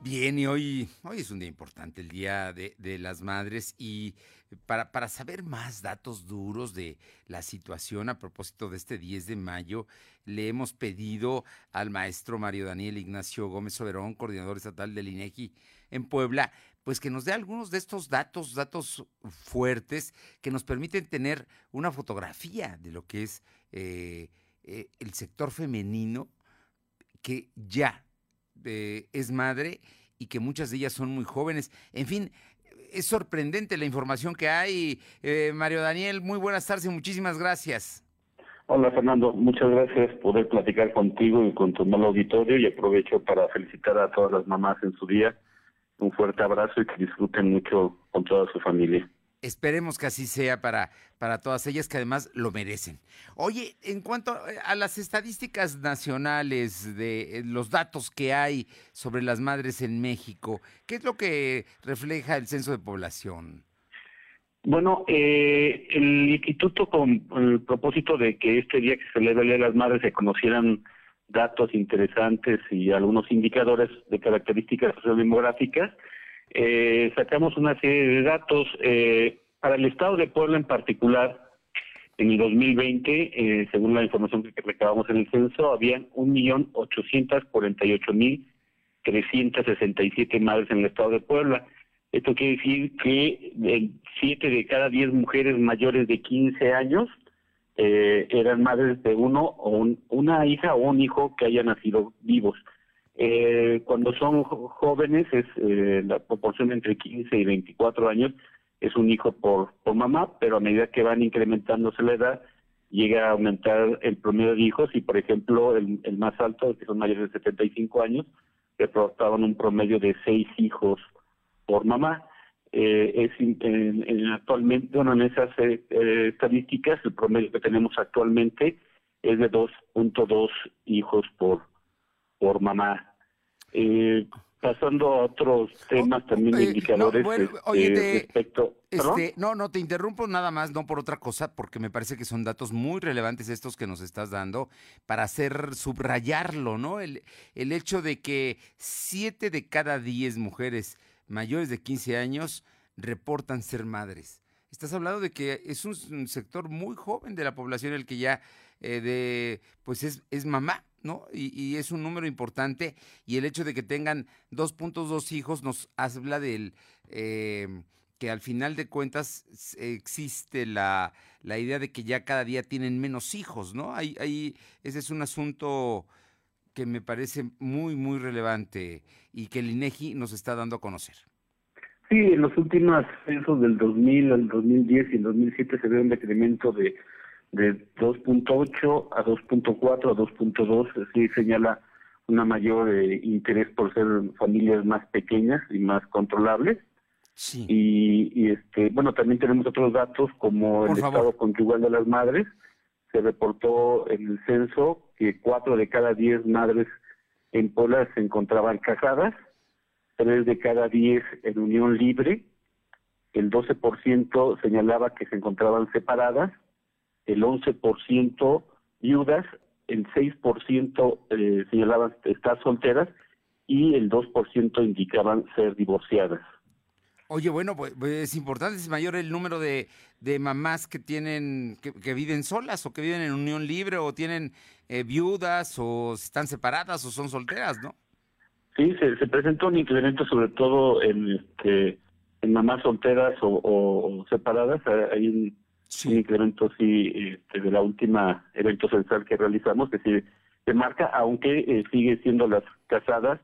Bien, y hoy, hoy es un día importante, el Día de, las Madres, y para, para, saber más datos duros de la situación a propósito de este 10 de mayo, le hemos pedido al maestro Mario Daniel Ignacio Gómez Soberón, coordinador estatal del INEGI en Puebla, pues que nos dé algunos de estos datos, datos fuertes que nos permiten tener una fotografía de lo que es eh, eh, el sector femenino que ya eh, es madre y que muchas de ellas son muy jóvenes. En fin, es sorprendente la información que hay. Mario Daniel, muy buenas tardes y muchísimas gracias. Hola Fernando, muchas gracias por poder platicar contigo y con tu mal auditorio y aprovecho para felicitar a todas las mamás en su día un fuerte abrazo y que disfruten mucho con toda su familia. Esperemos que así sea para, para todas ellas, que además lo merecen. Oye, en cuanto a las estadísticas nacionales, de los datos que hay sobre las madres en México, ¿qué es lo que refleja el censo de población? Bueno, eh, el instituto con el propósito de que este día que se celebra a las Madres se conocieran datos interesantes y algunos indicadores de características sociodemográficas, eh, sacamos una serie de datos. Eh, para el estado de Puebla en particular, en el 2020, eh, según la información que recabamos en el censo, habían 1.848.367 madres en el estado de Puebla. Esto quiere decir que 7 de cada 10 mujeres mayores de 15 años eh, eran madres de uno o una hija o un hijo que haya nacido vivos. Eh, cuando son jóvenes es eh, la proporción entre 15 y 24 años es un hijo por, por mamá, pero a medida que van incrementándose la edad llega a aumentar el promedio de hijos y por ejemplo el, el más alto, que son mayores de 75 años, reportaban un promedio de seis hijos por mamá eh, es en, actualmente, bueno, en esas eh, eh, estadísticas, el promedio que tenemos actualmente es de 2.2 hijos por, por mamá. Eh, pasando a otros temas también de indicadores no, este, respecto este, no no te interrumpo nada más no por otra cosa porque me parece que son datos muy relevantes estos que nos estás dando para hacer subrayarlo no el, el hecho de que siete de cada diez mujeres mayores de 15 años reportan ser madres. Estás hablando de que es un, sector muy joven de la población el que ya eh, pues es, es mamá, ¿no? Y, es un número importante y el hecho de que tengan 2.2 hijos nos habla del eh, que al final de cuentas existe la, la, idea de que ya cada día tienen menos hijos, ¿no? Ahí, ahí, ese es un asunto que me parece muy, muy relevante y que el INEGI nos está dando a conocer. Sí, en los últimos censos del 2000 al 2010 y el 2007 se ve un decremento de, de 2.8 a 2.4 a 2.2, así señala una mayor eh, interés por ser familias más pequeñas y más controlables. Sí. Y, y, este, bueno, también tenemos otros datos como Por el favor. estado conyugal de las madres. Se reportó en el censo que cuatro de cada diez madres en Puebla se encontraban casadas, tres de cada diez en unión libre, el 12% señalaba que se encontraban separadas, el 11% viudas, el 6% eh, señalaban estar solteras y el 2% indicaban ser divorciadas. Oye, bueno, pues, pues, es importante, es mayor el número de, de mamás que tienen, que, que viven solas o que viven en unión libre o tienen eh, viudas o están separadas o son solteras, ¿no? Sí, se, se presentó un incremento sobre todo en este en mamás solteras o, o- o separadas. Eh, Hay un, un incremento sí este, de la última evento censal que realizamos que sí se marca, aunque eh, sigue siendo las casadas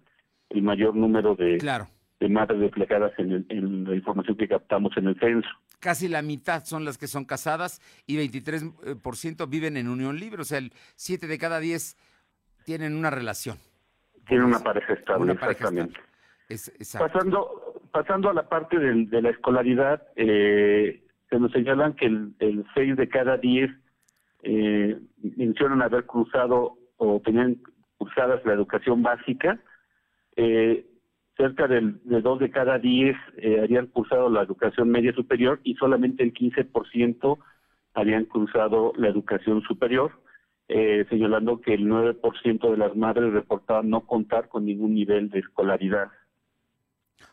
el mayor número de, Claro. De madres reflejadas en, el- en la información que captamos en el censo. Casi la mitad son las que son casadas y 23% eh, viven en unión libre, o sea, el 7 de cada 10 tienen una relación. Tiene una pareja estable, Una pareja exactamente. Es, exacto. Pasando, pasando a la parte del- de la escolaridad, eh, se nos señalan que el, el 6 de cada 10 eh, mencionan haber cruzado o tenían cursadas la educación básica. Eh, cerca del, de 2 de cada 10 eh, habían cursado la educación media superior y solamente el 15% habían cruzado la educación superior, eh, señalando que el 9% de las madres reportaban no contar con ningún nivel de escolaridad.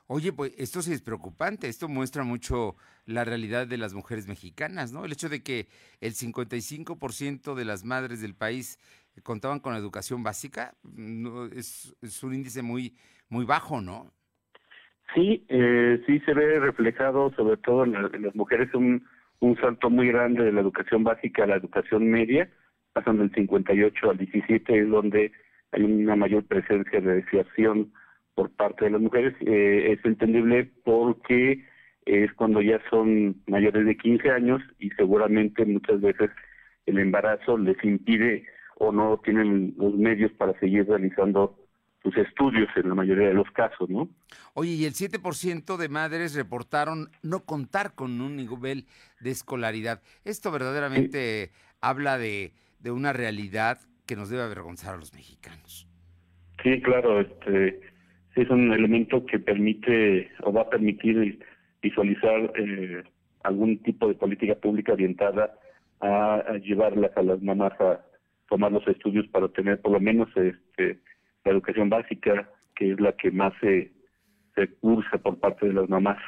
Oye, pues esto sí es preocupante, esto muestra mucho la realidad de las mujeres mexicanas, ¿no? El hecho de que el 55% de las madres del país contaban con educación básica no, es un índice muy, muy bajo, ¿no? Sí, eh, sí se ve reflejado sobre todo en, la- en las mujeres un, un salto muy grande de la educación básica a la educación media, pasando del 58 al 17, es donde hay una mayor presencia de deserción por parte de las mujeres. Eh, es entendible porque es cuando ya son mayores de 15 años y seguramente muchas veces el embarazo les impide o no tienen los medios para seguir realizando sus estudios en la mayoría de los casos, ¿no? Oye, y el 7% de madres reportaron no contar con un nivel de escolaridad. Esto verdaderamente habla de, de una realidad que nos debe avergonzar a los mexicanos. Sí, claro, este sí es un elemento que permite o va a permitir visualizar eh, algún tipo de política pública orientada a, a llevarlas a las mamás a tomar los estudios para obtener por lo menos este la educación básica, que es la que más se, se cursa por parte de las mamás.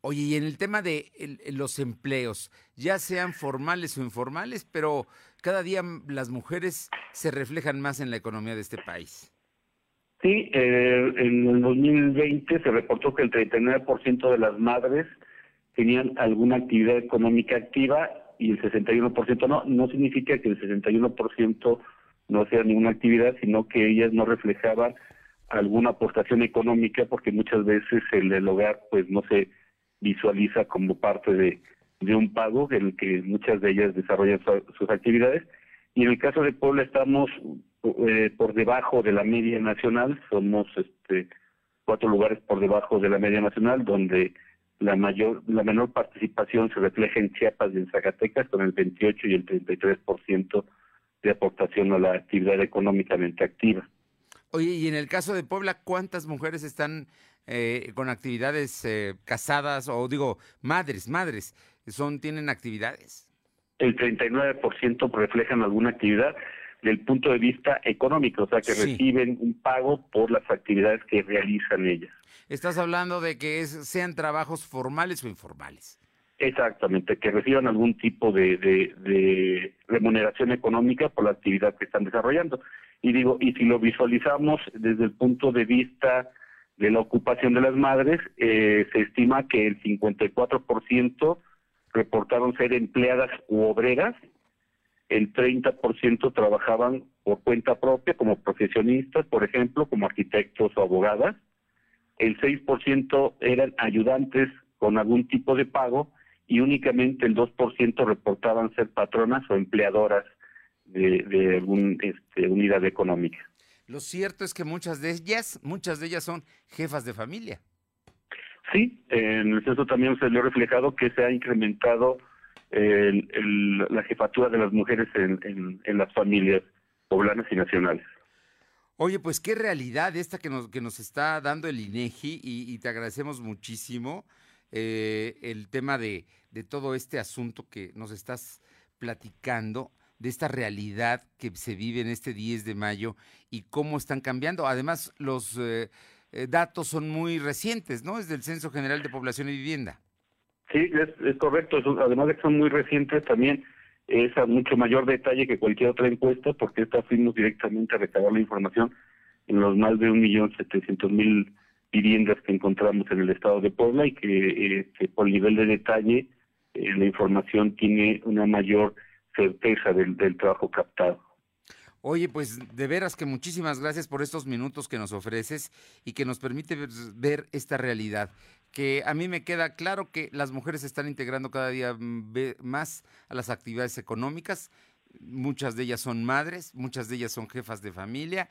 Oye, y en el tema de el- los empleos, ya sean formales o informales, pero cada día las mujeres se reflejan más en la economía de este país. Sí, eh, en el 2020 se reportó que el 39% de las madres tenían alguna actividad económica activa y el 61% no. No significa que el 61% no hacía ninguna actividad, sino que ellas no reflejaban alguna aportación económica porque muchas veces el, hogar pues no se visualiza como parte de, de un pago en el que muchas de ellas desarrollan su- sus actividades. Y en el caso de Puebla estamos eh, por debajo de la media nacional, somos este cuatro lugares por debajo de la media nacional, donde la mayor, la menor participación se refleja en Chiapas y en Zacatecas, con el 28 y el 33% de aportación a la actividad económicamente activa. Oye, y en el caso de Puebla, ¿cuántas mujeres están eh, con actividades eh, casadas o digo, madres, madres, son tienen actividades? El 39% reflejan alguna actividad del punto de vista económico, o sea, que Sí. reciben un pago por las actividades que realizan ellas. Estás hablando de que es- sean trabajos formales o informales. Exactamente, que reciban algún tipo de, de- remuneración económica por la actividad que están desarrollando. Y digo, y si lo visualizamos desde el punto de vista de la ocupación de las madres, eh, se estima que el 54% reportaron ser empleadas u obreras, el 30% trabajaban por cuenta propia como profesionistas, por ejemplo, como arquitectos o abogadas, el 6% eran ayudantes con algún tipo de pago y únicamente el 2% reportaban ser patronas o empleadoras de, de alguna unidad económica. lo cierto es que muchas de ellas, muchas de ellas son jefas de familia. Sí, en el censo también se le ha reflejado que se ha incrementado el- el- la jefatura de las mujeres en, en- en las familias poblanas y nacionales. Oye, pues qué realidad esta que nos, que nos está dando el INEGI y, y te agradecemos muchísimo eh, el tema de, de todo este asunto que nos estás platicando, de esta realidad que se vive en este 10 de mayo y cómo están cambiando. Además, los eh, eh, datos son muy recientes, ¿no? Es del Censo General de Población y Vivienda. Sí, es, es correcto. Además de que son muy recientes, también es a mucho mayor detalle que cualquier otra encuesta, porque esta fuimos directamente a recabar la información en los más de un millón setecientos mil viviendas que encontramos en el estado de Puebla y que, eh, que por el nivel de detalle eh, la información tiene una mayor certeza del, del trabajo captado. Oye, pues de veras que muchísimas gracias por estos minutos que nos ofreces y que nos permite ver, esta realidad. Que a mí me queda claro que las mujeres se están integrando cada día mm, más a las actividades económicas. Muchas de ellas son madres, muchas de ellas son jefas de familia,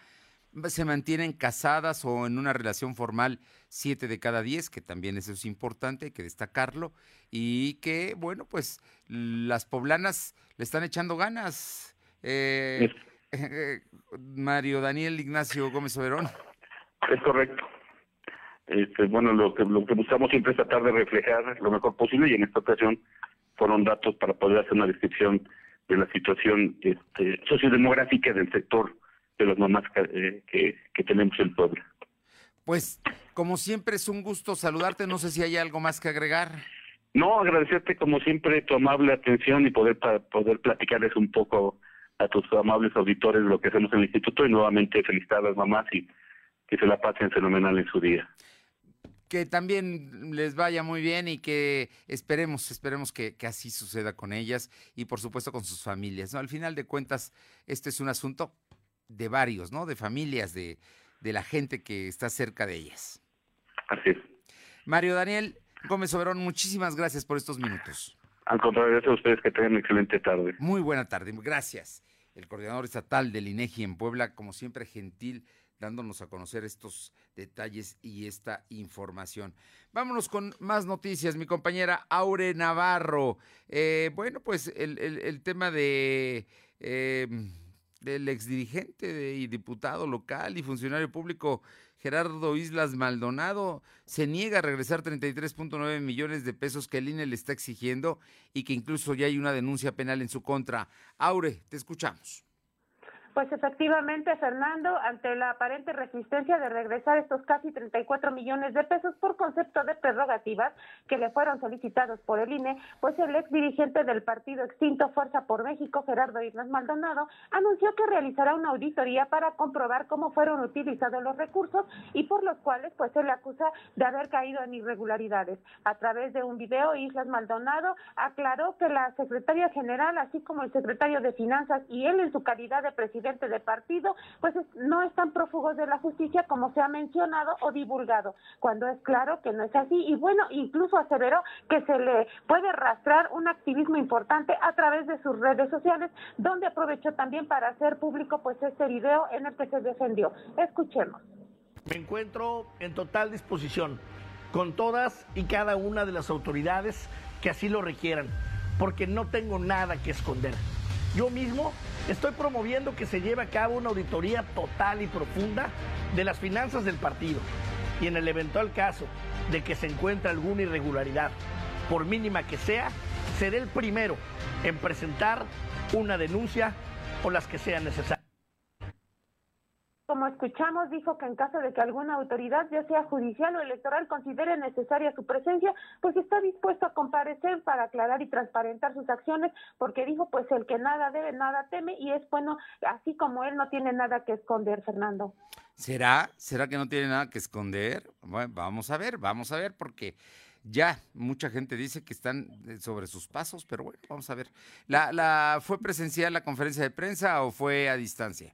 se mantienen casadas o en una relación formal siete de cada diez, que también eso es importante, hay que destacarlo, y que, bueno, pues las poblanas le están echando ganas. Eh, eh, Mario Daniel Ignacio Gómez Oberón. Es correcto. Este, bueno, lo que, lo que buscamos siempre es tratar de reflejar lo mejor posible y en esta ocasión fueron datos para poder hacer una descripción de la situación este, sociodemográfica del sector de las mamás que, eh, que, que tenemos en Puebla. Pues, como siempre, es un gusto saludarte. No sé si hay algo más que agregar. No, agradecerte como siempre tu amable atención y poder pa- poder platicarles un poco a tus amables auditores lo que hacemos en el instituto y nuevamente felicitar a las mamás y que se la pasen fenomenal en su día. Que también les vaya muy bien y que esperemos, esperemos que, que así suceda con ellas y por supuesto con sus familias. ¿no? Al final de cuentas, este es un asunto de varios, ¿no? De familias, de, de la gente que está cerca de ellas. Así es. Mario Daniel Gómez Oberón, muchísimas gracias por estos minutos. Al contrario, gracias a ustedes que tengan una excelente tarde. Muy buena tarde, gracias. El coordinador estatal del INEGI en Puebla, como siempre, gentil, dándonos a conocer estos detalles y esta información. Vámonos con más noticias. Mi compañera Aure Navarro. Eh, bueno, pues el, el- el tema de eh, del exdirigente y diputado local y funcionario público Gerardo Islas Maldonado se niega a regresar 33.9 millones de pesos que el INE le está exigiendo y que incluso ya hay una denuncia penal en su contra. Aure, te escuchamos. Pues efectivamente, Fernando, ante la aparente resistencia de regresar estos casi 34 millones de pesos por concepto de prerrogativas que le fueron solicitados por el INE, pues el ex dirigente del partido extinto Fuerza por México, Gerardo Islas Maldonado, anunció que realizará una auditoría para comprobar cómo fueron utilizados los recursos y por los cuales pues se le acusa de haber caído en irregularidades. A través de un video, Islas Maldonado aclaró que la secretaria general, así como el secretario de Finanzas y él en su calidad de presidente de partido, pues es- no están prófugos de la justicia como se ha mencionado o divulgado, cuando es claro que no es así. Y bueno, incluso aseveró que se le puede rastrar un activismo importante a través de sus redes sociales, donde aprovechó también para hacer público pues este video en el que se defendió. Escuchemos. Me encuentro en total disposición con todas y cada una de las autoridades que así lo requieran, porque no tengo nada que esconder. Yo mismo estoy promoviendo que se lleve a cabo una auditoría total y profunda de las finanzas del partido y en el eventual caso de que se encuentre alguna irregularidad, por mínima que sea, seré el primero en presentar una denuncia o las que sean necesarias. Como escuchamos, dijo que en caso de que alguna autoridad, ya sea judicial o electoral, considere necesaria su presencia, pues está dispuesto a comparecer para aclarar y transparentar sus acciones, porque dijo, pues el que nada debe, nada teme, y es bueno, así como él no tiene nada que esconder, Fernando. ¿Será? ¿Será que no tiene nada que esconder? Bueno, vamos a ver, vamos a ver, porque ya mucha gente dice que están eh, sobre sus pasos, pero bueno, vamos a ver. ¿La, la, ¿Fue presencial la conferencia de prensa o fue a distancia?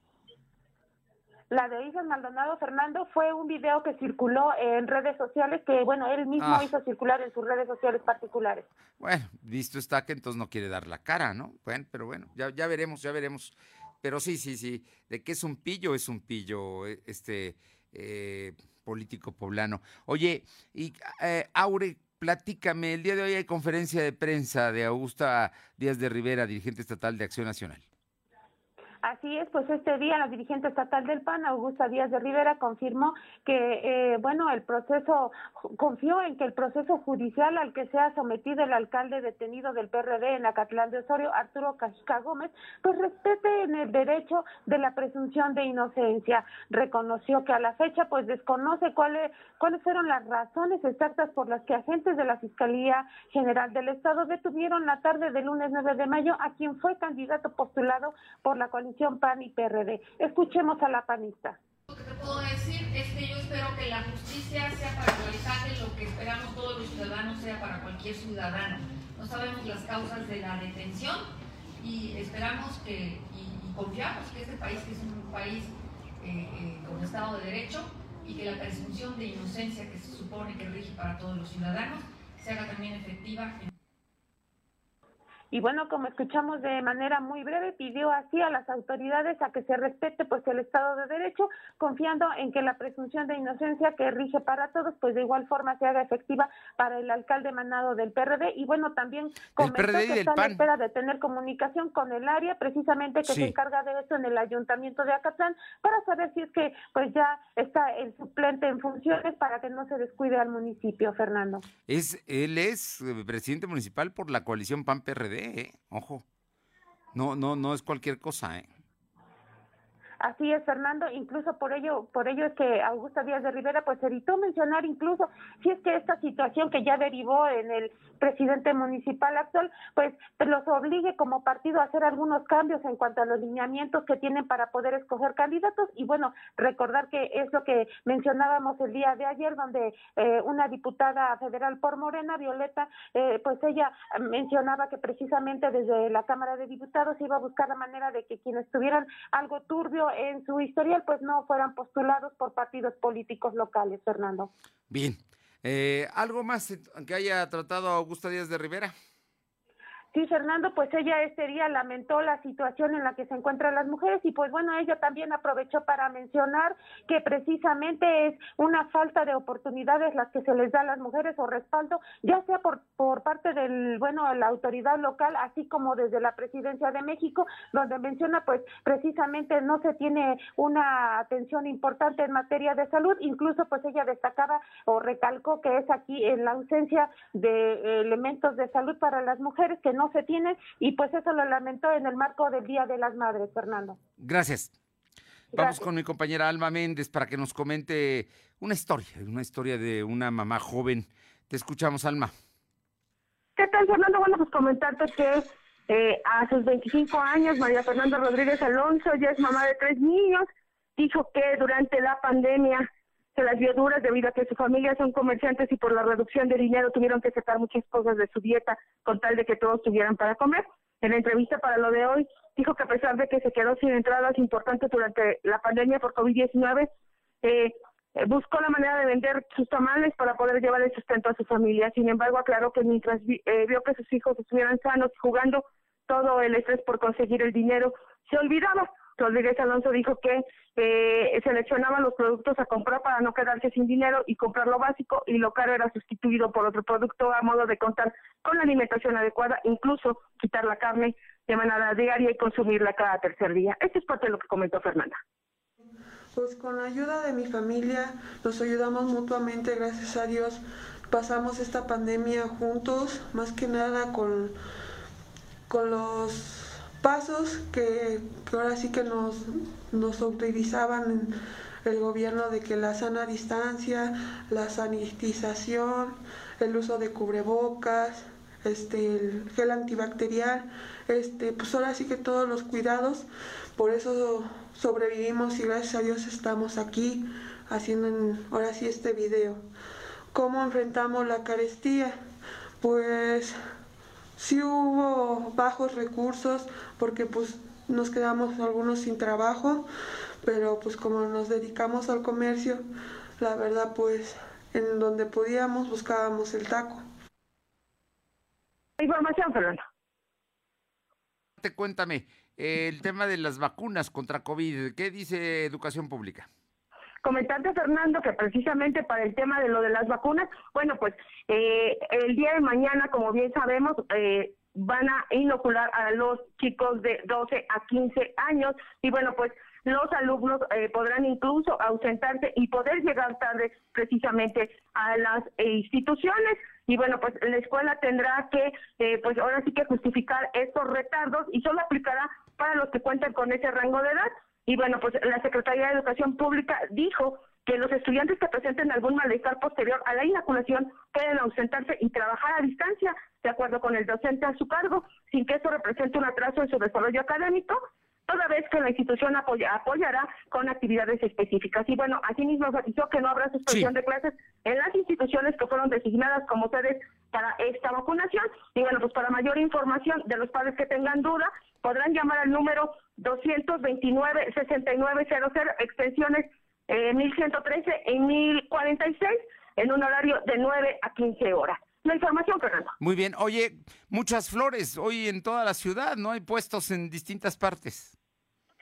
La de Islas Maldonado Fernando fue un video que circuló en redes sociales que, bueno, él mismo Ah. hizo circular en sus redes sociales particulares. Bueno, visto está que entonces no quiere dar la cara, ¿no? Bueno, pero bueno, ya, ya veremos, ya veremos. pero sí, sí, sí, de que es un pillo, es un pillo, eh, este eh, político poblano. Oye, y eh, Aure, platícame, el día de hoy hay conferencia de prensa de Augusta Díaz de Rivera, dirigente estatal de Acción Nacional. Así es, pues este día la dirigente estatal del PAN, Augusta Díaz de Rivera, confirmó que, eh, bueno, el proceso, confió en que el proceso judicial al que se ha sometido el alcalde detenido del PRD en Acatlán de Osorio, Arturo Cajica Gómez, pues respete en el derecho de la presunción de inocencia. Reconoció que a la fecha, pues desconoce cuáles, cuáles fueron las razones exactas por las que agentes de la Fiscalía General del Estado detuvieron la tarde del lunes 9 de mayo a quien fue candidato postulado por la coalición PAN y PRD. Escuchemos a la panista. Lo que te puedo decir es que yo espero que la justicia sea para igualizar lo que esperamos todos los ciudadanos sea para cualquier ciudadano. No sabemos las causas de la detención y esperamos que y, confiamos que este país, que es un país eh, eh, con Estado de Derecho y que la presunción de inocencia que se supone que rige para todos los ciudadanos se haga también efectiva en y bueno, como escuchamos de manera muy breve, pidió así a las autoridades a que se respete pues el Estado de Derecho, confiando en que la presunción de inocencia que rige para todos, pues de igual forma se haga efectiva para el alcalde manado del PRD. Y bueno, también comentó que está la espera de tener comunicación con el área, precisamente que se encarga de eso en el ayuntamiento de Acatlán, para saber si es que pues ya está el suplente en funciones para que no se descuide al municipio, Fernando. Es, él es eh, presidente municipal por la coalición Ojo. No, no, no es cualquier cosa, ¿eh? Así es, Fernando, incluso por ello, por ello es que Augusta Díaz de Rivera pues evitó mencionar incluso si es que esta situación que ya derivó en el presidente municipal actual, pues los obligue como partido a hacer algunos cambios en cuanto a los lineamientos que tienen para poder escoger candidatos. Y bueno, recordar que es lo que mencionábamos el día de ayer donde eh, una diputada federal por Morena, Violeta, eh, pues ella mencionaba que precisamente desde la Cámara de Diputados iba a buscar la manera de que quienes tuvieran algo turbio en su historial pues no fueran postulados por partidos políticos locales, Fernando. Bien. Eh, ¿Algo más que haya tratado Augusta Díaz de Rivera? Sí, Fernando, pues ella este día lamentó la situación en la que se encuentran las mujeres y pues bueno, ella también aprovechó para mencionar que precisamente es una falta de oportunidades las que se les da a las mujeres o respaldo, ya sea por, por parte del, bueno, la autoridad local, así como desde la presidencia de México, donde menciona pues precisamente no se tiene una atención importante en materia de salud, incluso pues ella destacaba o recalcó que es aquí en la ausencia de elementos de salud para las mujeres que no se tiene y pues eso lo lamentó en el marco del Día de las Madres, Fernando. Gracias. Vamos con mi compañera Alma Méndez para que nos comente una historia, una historia de una mamá joven. Te escuchamos, Alma. ¿Qué tal, Fernando? Bueno, pues comentarte que eh, a sus 25 años, María Fernanda Rodríguez Alonso ya es mamá de tres niños. Dijo que durante la pandemia se las vio duras debido a que su familia son comerciantes y por la reducción de dinero tuvieron que sacar muchas cosas de su dieta con tal de que todos tuvieran para comer. En la entrevista para lo de hoy, dijo que a pesar de que se quedó sin entradas importantes durante la pandemia por COVID-19, eh, eh, buscó la manera de vender sus tamales para poder llevar el sustento a su familia. Sin embargo, aclaró que mientras eh, vio que sus hijos estuvieran sanos jugando, todo el estrés por conseguir el dinero se olvidaba Rodríguez Alonso dijo que eh, seleccionaban los productos a comprar para no quedarse sin dinero y comprar lo básico y lo caro era sustituido por otro producto a modo de contar con la alimentación adecuada, incluso quitar la carne de manera diaria y consumirla cada tercer día. Esto es parte de lo que comentó Fernanda. Pues con la ayuda de mi familia nos ayudamos mutuamente, gracias a Dios. Pasamos esta pandemia juntos, más que nada con, con los pasos que, ahora sí que nos, nos el gobierno de que la sana distancia, la sanitización, el uso de cubrebocas, este, el gel antibacterial, este, pues ahora sí que todos los cuidados, por eso sobrevivimos y gracias a Dios estamos aquí haciendo ahora sí este video. ¿Cómo enfrentamos la carestía? Pues sí hubo bajos recursos porque pues nos quedamos algunos sin trabajo, pero pues como nos dedicamos al comercio, la verdad pues en donde podíamos buscábamos el taco. Información, Fernando. Cuéntame, el tema de las vacunas contra COVID. ¿Qué dice Educación Pública? Comentante Fernando que precisamente para el tema de lo de las vacunas, bueno, pues eh, el día de mañana, como bien sabemos, eh, van a inocular a los chicos de 12 a 15 años y bueno, pues los alumnos eh, podrán incluso ausentarse y poder llegar tarde precisamente a las instituciones y bueno, pues la escuela tendrá que, pues ahora sí que justificar estos retardos y solo aplicará para los que cuentan con ese rango de edad. Y bueno, pues la Secretaría de Educación Pública dijo que los estudiantes que presenten algún malestar posterior a la inoculación pueden ausentarse y trabajar a distancia, de acuerdo con el docente a su cargo, sin que eso represente un atraso en su desarrollo académico, toda vez que la institución apoya, apoyará con actividades específicas. Y bueno, asimismo enfatizó que no habrá suspensión de clases en las instituciones que fueron designadas como sedes para esta vacunación. Y bueno, pues para mayor información de los padres que tengan duda, podrán llamar al número 229-6900, extensiones eh, 1113 y 1046, en un horario de 9 a 15 horas. La información, Fernando. Muy bien. Oye, muchas flores hoy en toda la ciudad, ¿no? Hay puestos en distintas partes.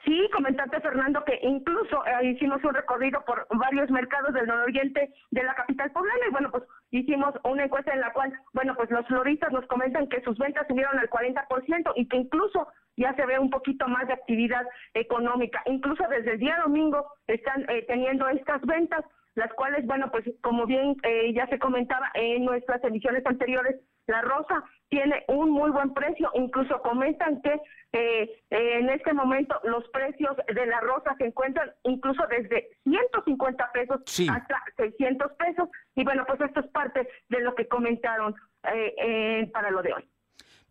Sí, comentarte Fernando que incluso eh, hicimos un recorrido por varios mercados del nororiente de la capital poblana y bueno, pues hicimos una encuesta en la cual, bueno, pues los floristas nos comentan que sus ventas subieron al 40% y que incluso ya se ve un poquito más de actividad económica. Incluso desde el día domingo están eh, teniendo estas ventas las cuales, bueno, pues como bien eh, ya se comentaba en nuestras emisiones anteriores, la rosa tiene un muy buen precio, incluso comentan que eh, en este momento los precios de la rosa se encuentran incluso desde 150 pesos hasta 600 pesos, y bueno, pues esto es parte de lo que comentaron eh, para lo de hoy.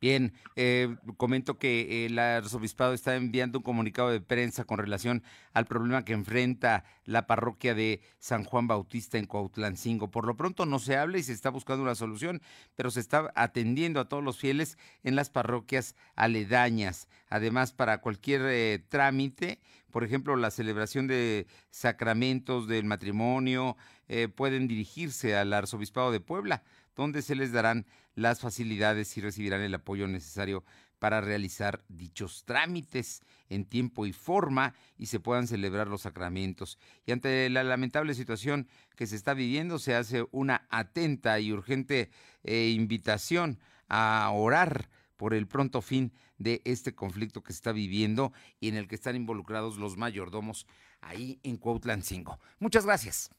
Bien, eh, comento que el arzobispado está enviando un comunicado de prensa con relación al problema que enfrenta la parroquia de San Juan Bautista en Cuautlancingo. Por lo pronto no se habla y se está buscando una solución, pero se está atendiendo a todos los fieles en las parroquias aledañas. Además, para cualquier eh, trámite, por ejemplo, la celebración de sacramentos del matrimonio, eh, pueden dirigirse al arzobispado de Puebla donde se les darán las facilidades y recibirán el apoyo necesario para realizar dichos trámites en tiempo y forma y se puedan celebrar los sacramentos. Y ante la lamentable situación que se está viviendo, se hace una atenta y urgente eh, invitación a orar por el pronto fin de este conflicto que se está viviendo y en el que están involucrados los mayordomos ahí en Cuautlancingo. Muchas gracias.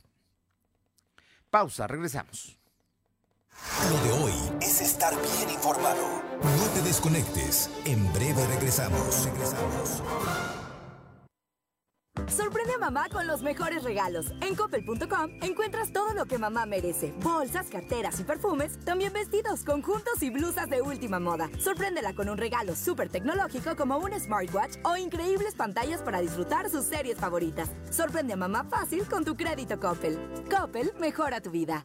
Pausa, regresamos. Lo de hoy es estar bien informado. No te desconectes. En breve regresamos. Regresamos. Sorprende a mamá con los mejores regalos. En coppel.com encuentras todo lo que mamá merece. Bolsas, carteras y perfumes, también vestidos, conjuntos y blusas de última moda. Sorpréndela con un regalo súper tecnológico como un smartwatch o increíbles pantallas para disfrutar sus series favoritas. Sorprende a mamá fácil con tu crédito Coppel. Coppel mejora tu vida.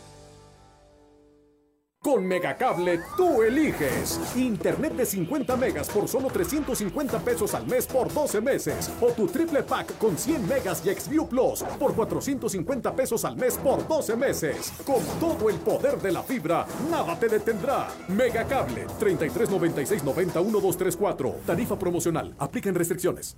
Con Megacable tú eliges. Internet de 50 megas por solo 350 pesos al mes por 12 meses. O tu triple pack con 100 megas y Xview Plus por 450 pesos al mes por 12 meses. Con todo el poder de la fibra, nada te detendrá. Megacable 3396 91234. Tarifa promocional. Aplican restricciones.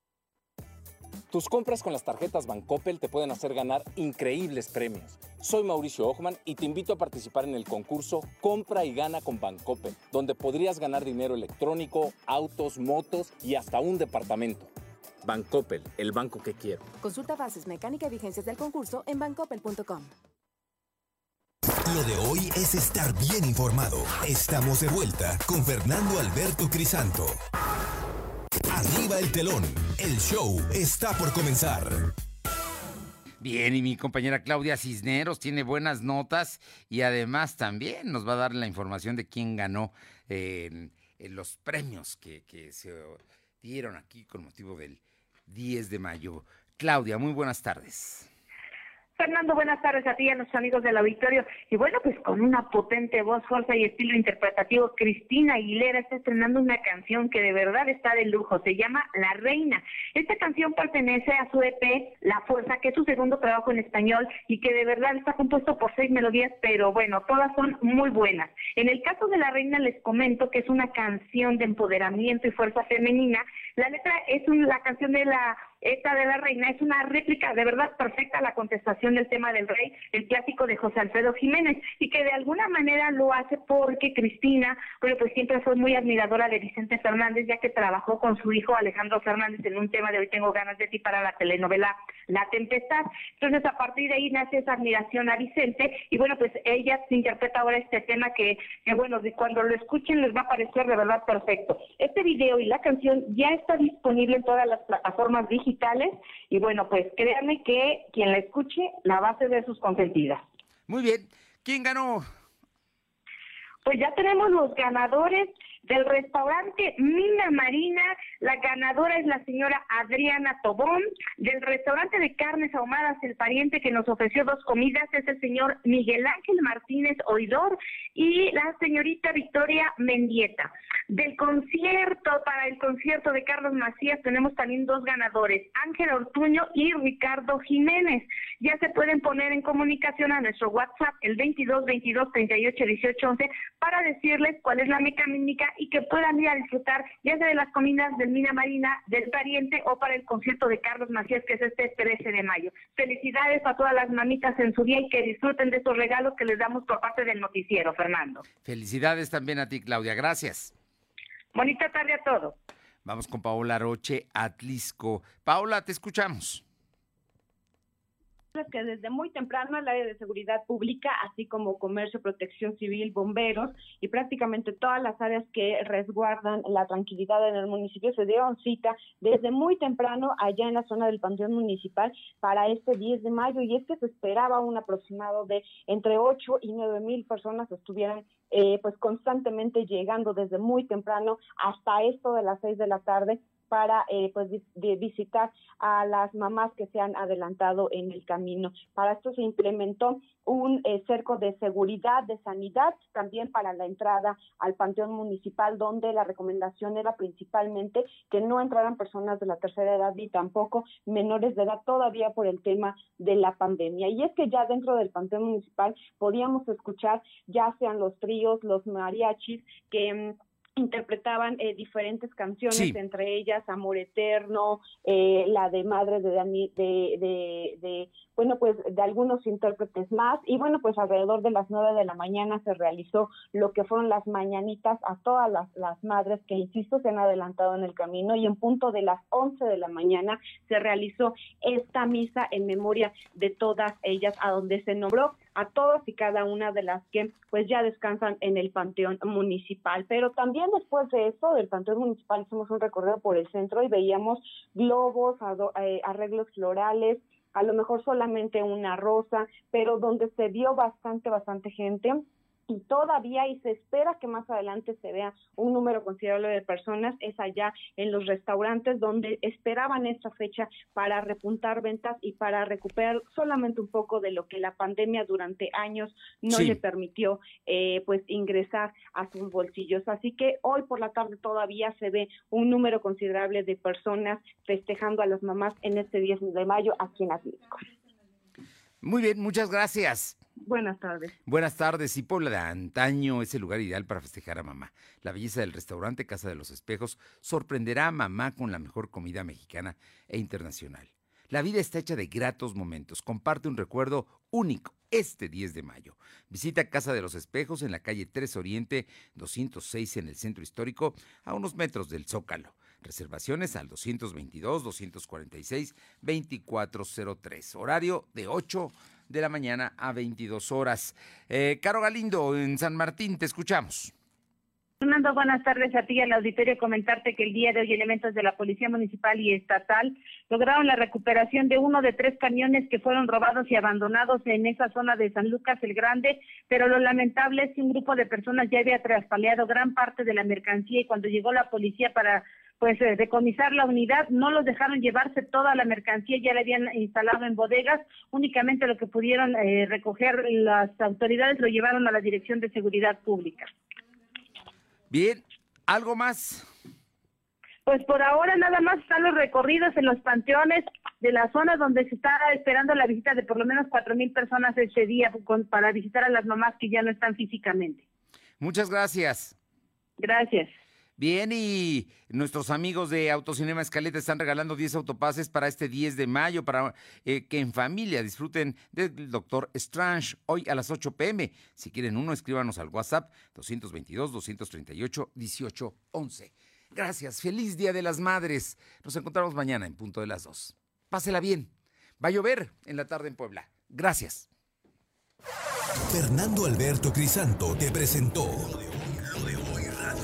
Tus compras con las tarjetas Bancoppel te pueden hacer ganar increíbles premios. Soy Mauricio Ochman y te invito a participar en el concurso Compra y Gana con Bancoppel, donde podrías ganar dinero electrónico, autos, motos y hasta un departamento. Bancoppel, el banco que quiero. Consulta bases, mecánica y vigencias del concurso en bancoppel.com. Lo de hoy es estar bien informado. Estamos de vuelta con Fernando Alberto Crisanto. Arriba el telón. El show está por comenzar. Bien, y mi compañera Claudia Cisneros tiene buenas notas y además también nos va a dar la información de quién ganó los premios que se dieron aquí con motivo del 10 de mayo. Claudia, muy buenas tardes. Fernando, buenas tardes a ti y a los amigos del auditorio. Y bueno, pues con una potente voz, fuerza y estilo interpretativo, Cristina Aguilera está estrenando una canción que de verdad está de lujo. Se llama La Reina. Esta canción pertenece a su EP La Fuerza, que es su segundo trabajo en español y que de verdad está compuesto por seis melodías, pero bueno, todas son muy buenas. En el caso de La Reina les comento que es una canción de empoderamiento y fuerza femenina. La letra es la canción de la esta de la reina es una réplica de verdad perfecta a la contestación del tema del rey, el clásico de José Alfredo Jiménez, y que de alguna manera lo hace porque Cristina, bueno, pues siempre fue muy admiradora de Vicente Fernández, ya que trabajó con su hijo Alejandro Fernández en un tema de Hoy tengo ganas de ti para la telenovela La Tempestad. Entonces, a partir de ahí nace esa admiración a Vicente, y bueno, pues ella interpreta ahora este tema que, que bueno, cuando lo escuchen les va a parecer de verdad perfecto. Este video y la canción ya está disponible en todas las plataformas digitales y bueno, pues créanme que quien la escuche la va a hacer de sus consentidas. Muy bien. ¿Quién ganó? Pues ya tenemos los ganadores del restaurante Mina Marina, la ganadora es la señora Adriana Tobón. Del restaurante de carnes ahumadas, el pariente que nos ofreció dos comidas es el señor Miguel Ángel Martínez Oidor y la señorita Victoria Mendieta. Del concierto, para el concierto de Carlos Macías, tenemos también dos ganadores, Ángel Ortuño y Ricardo Jiménez. Ya se pueden poner en comunicación a nuestro WhatsApp, el 22 22 38 18 11, para decirles cuál es la mecánica y que puedan ir a disfrutar ya sea de las comidas del Mina Marina, del pariente o para el concierto de Carlos Macías que es este 13 de mayo. Felicidades a todas las mamitas en su día y que disfruten de estos regalos que les damos por parte del noticiero, Fernando. Felicidades también a ti, Claudia. Gracias. Bonita tarde a todos. Vamos con Paola Roche, Atlisco. Paola, te escuchamos que desde muy temprano el área de seguridad pública, así como comercio, protección civil, bomberos y prácticamente todas las áreas que resguardan la tranquilidad en el municipio se dieron cita desde muy temprano allá en la zona del Panteón Municipal para este 10 de mayo. Y es que se esperaba un aproximado de entre 8 y 9 mil personas estuvieran eh, pues constantemente llegando desde muy temprano hasta esto de las 6 de la tarde para eh, pues visitar a las mamás que se han adelantado en el camino. Para esto se implementó un eh, cerco de seguridad, de sanidad, también para la entrada al panteón municipal, donde la recomendación era principalmente que no entraran personas de la tercera edad ni tampoco menores de edad todavía por el tema de la pandemia. Y es que ya dentro del panteón municipal podíamos escuchar ya sean los tríos, los mariachis, que mm, interpretaban eh, diferentes canciones, entre ellas Amor Eterno, eh, la de Madre de, de, de, de, bueno, pues de algunos intérpretes más. Y bueno, pues alrededor de las nueve de la mañana se realizó lo que fueron las mañanitas a todas las, las madres que, insisto, se han adelantado en el camino. Y en punto de las once de la mañana se realizó esta misa en memoria de todas ellas, a donde se nombró a todas y cada una de las que pues ya descansan en el Panteón Municipal. Pero también después de eso, del Panteón Municipal, hicimos un recorrido por el centro y veíamos globos, eh, arreglos florales, a lo mejor solamente una rosa, pero donde se vio bastante, bastante gente y todavía y se espera que más adelante se vea un número considerable de personas es allá en los restaurantes donde esperaban esta fecha para repuntar ventas y para recuperar solamente un poco de lo que la pandemia durante años no le permitió eh, pues ingresar a sus bolsillos así que hoy por la tarde todavía se ve un número considerable de personas festejando a las mamás en este 10 de mayo aquí en Atlético. Muy bien, muchas gracias. Buenas tardes. Buenas tardes. Y Puebla de antaño es el lugar ideal para festejar a mamá. La belleza del restaurante Casa de los Espejos sorprenderá a mamá con la mejor comida mexicana e internacional. La vida está hecha de gratos momentos. Comparte un recuerdo único este 10 de mayo. Visita Casa de los Espejos en la calle 3 Oriente 206 en el centro histórico, a unos metros del Zócalo. Reservaciones al 222-246-2403. Horario de 8 de la mañana a 22 horas. Eh, Caro Galindo, en San Martín, te escuchamos. Fernando, buenas tardes a ti y al auditorio. Comentarte que el día de hoy elementos de la Policía Municipal y Estatal lograron la recuperación de uno de tres camiones que fueron robados y abandonados en esa zona de San Lucas el Grande, pero lo lamentable es que un grupo de personas ya había traspaleado gran parte de la mercancía y cuando llegó la policía para pues eh, decomisar la unidad, no los dejaron llevarse toda la mercancía, ya la habían instalado en bodegas, únicamente lo que pudieron eh, recoger las autoridades lo llevaron a la Dirección de Seguridad Pública. Bien, ¿algo más? Pues por ahora nada más están los recorridos en los panteones de la zona donde se está esperando la visita de por lo menos cuatro mil personas ese día para visitar a las mamás que ya no están físicamente. Muchas gracias. Gracias. Bien, y nuestros amigos de Autocinema Escaleta están regalando 10 autopases para este 10 de mayo, para eh, que en familia disfruten del Doctor Strange hoy a las 8 pm. Si quieren uno, escríbanos al WhatsApp 222-238-1811. Gracias, feliz Día de las Madres. Nos encontramos mañana en punto de las 2. Pásela bien. Va a llover en la tarde en Puebla. Gracias. Fernando Alberto Crisanto te presentó